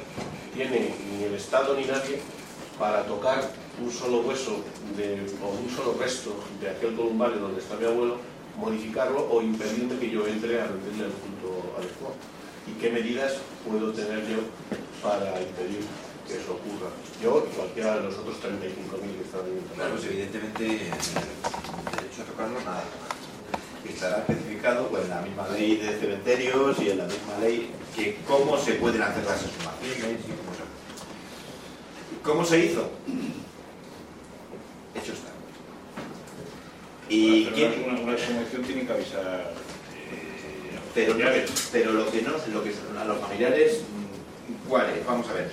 tiene ni el Estado ni nadie para tocar un solo hueso de, o un solo resto de aquel columbario donde está mi abuelo, modificarlo o impedirme que yo entre a rendirle el culto adecuado. ¿Y qué medidas puedo tener yo para impedir que eso ocurra? Yo y cualquiera de los otros 35.000 que están ahí. Claro, pues evidentemente el derecho a tocarlo nada. Estará especificado pues, en la misma ley de cementerios y en la misma ley que cómo se pueden hacer las exhumaciones y cómo se... ¿Cómo se hizo? Hecho está. ¿Y quién, una, una exhumación tienen que avisar eh, pero, pero lo que no, lo que a los familiares, mm, ¿cuál es? Vamos a ver.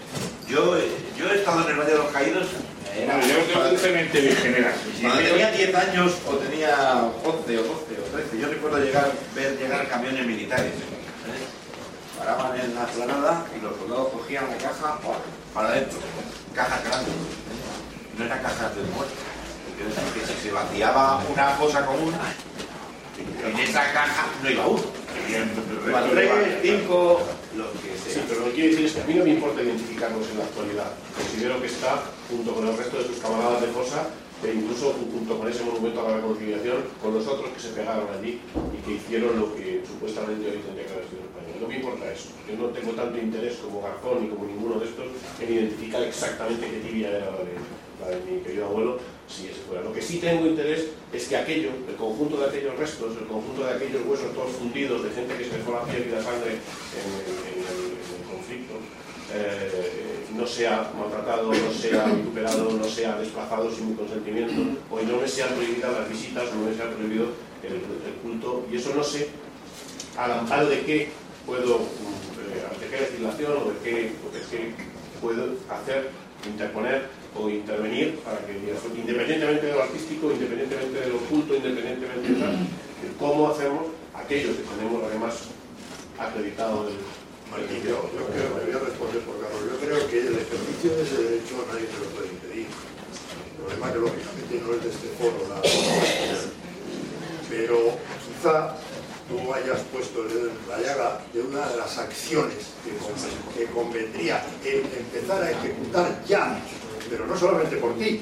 Yo, eh, yo he estado en el Valle de los Caídos. Era, yo tengo un cementerio en general. cuando tenía 10 años o tenía 11 o 12 o 13, yo recuerdo llegar, ver llegar camiones militares. ¿eh? Paraban en la planada y los soldados cogían la caja para adentro. Cajas grandes. ¿eh? No eran cajas de muerto. Quiero decir que si se vaciaba una fosa común, en esa caja no iba uno. Iban tres, cinco, lo que Sí, sea. pero lo que quiero decir es que a mí no me importa identificarlos en la actualidad. Considero que está, junto con el resto de sus camaradas de fosa, e incluso junto con ese monumento a la reconciliación, con los otros que se pegaron allí y que hicieron lo que supuestamente hoy tendría que haber sido España. No me importa eso. Yo no tengo tanto interés como Garzón ni como ninguno de estos en identificar exactamente qué tibia era la de, la de mi querido abuelo, si fuera. Lo que sí tengo interés es que aquello, el conjunto de aquellos restos, el conjunto de aquellos huesos todos fundidos de gente que se dejó la piel y la sangre en el, conflicto, eh, no sea maltratado, no sea vituperado, no sea desplazado sin mi consentimiento, o no me sean prohibidas las visitas, o no me sea prohibido el, culto, y eso no sé al amparo de qué puedo, mm, eh, de qué legislación o de qué, de qué puedo hacer, interponer o intervenir para que, independientemente de lo artístico, independientemente de lo oculto, independientemente de, tal, de cómo hacemos aquellos que tenemos además acreditado el, Martín, yo, yo creo que voy a responder por Carlos. Yo creo que el ejercicio de ese derecho nadie te lo puede impedir. El problema que lógicamente no es de este foro, la [laughs] pero quizá tú hayas puesto el dedo en la llaga de una de las acciones que, con- que convendría empezar a ejecutar ya, pero no solamente por ti,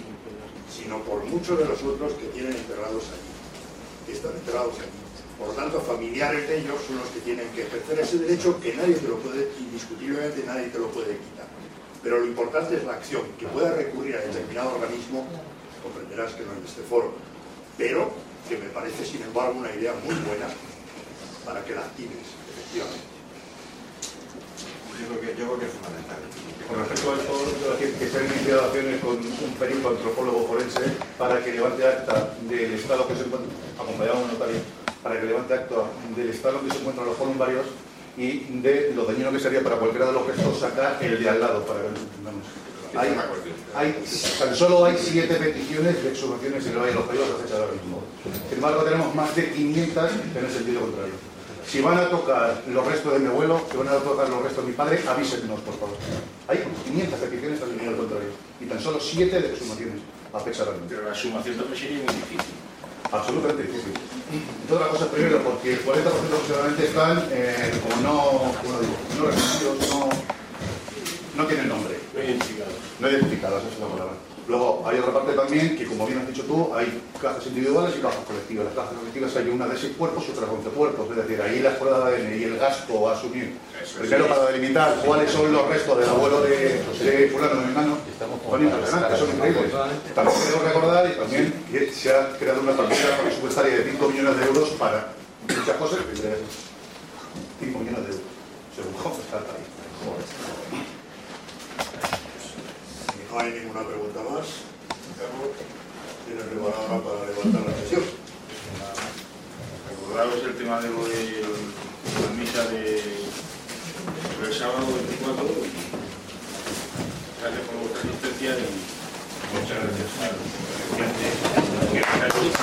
sino por muchos de los otros que tienen enterrados allí, que están enterrados allí. Por lo tanto, familiares de ellos son los que tienen que ejercer ese derecho que nadie te lo puede, indiscutiblemente nadie te lo puede quitar. Pero lo importante es la acción, que pueda recurrir a determinado organismo, comprenderás que no de este foro, pero que me parece, sin embargo, una idea muy buena para que la actives, efectivamente. Yo creo que, yo creo que es fundamental. Con respecto a esto, quiero decir que se han iniciado acciones con un perito antropólogo forense para que levante acta del estado que se encuentra, acompañado de un notario, para que levante acta del estado en que se encuentran los columbarios y de lo dañino que sería para cualquiera de los gestos sacar el de al lado, para que nos entendamos. Hay, hay, tan solo hay siete peticiones de exhumaciones en el Valle de los Caídos a fecha de ahora mismo. Sin embargo, tenemos más de 500 en el sentido contrario. Si van a tocar los restos de mi abuelo, si van a tocar los restos de mi padre, avísenos, por favor. Hay 500 peticiones al sentido contrario y tan solo siete de exhumaciones a fecha de mismo. Pero la sumación también sería muy difícil. Absolutamente difícil. Entre otras cosas, primero, porque el 40% aproximadamente están, eh, como no, como digo, no reconocidos, no, no tienen nombre. no identificado. No identificadas, esa es la palabra. Luego, hay otra parte también que, como bien has dicho tú, hay cajas individuales y cajas colectivas. Las cajas colectivas hay una de seis cuerpos y otra de once cuerpos. Es decir, ahí la prueba de ADN y el gasto a asumir. Primero, para delimitar cuáles son los restos del abuelo de, de fulano de Mengano, son impresionantes, son increíbles. También quiero recordar y también que se ha creado una partida presupuestaria de 5 millones de euros para muchas cosas. 5 millones de euros, según está el país. No hay ninguna pregunta más. Carlos, tienes preparada para levantar la sesión. Recordaros el tema de lo la misa de, del sábado 24. Gracias por vuestra asistencia y muchas gracias a los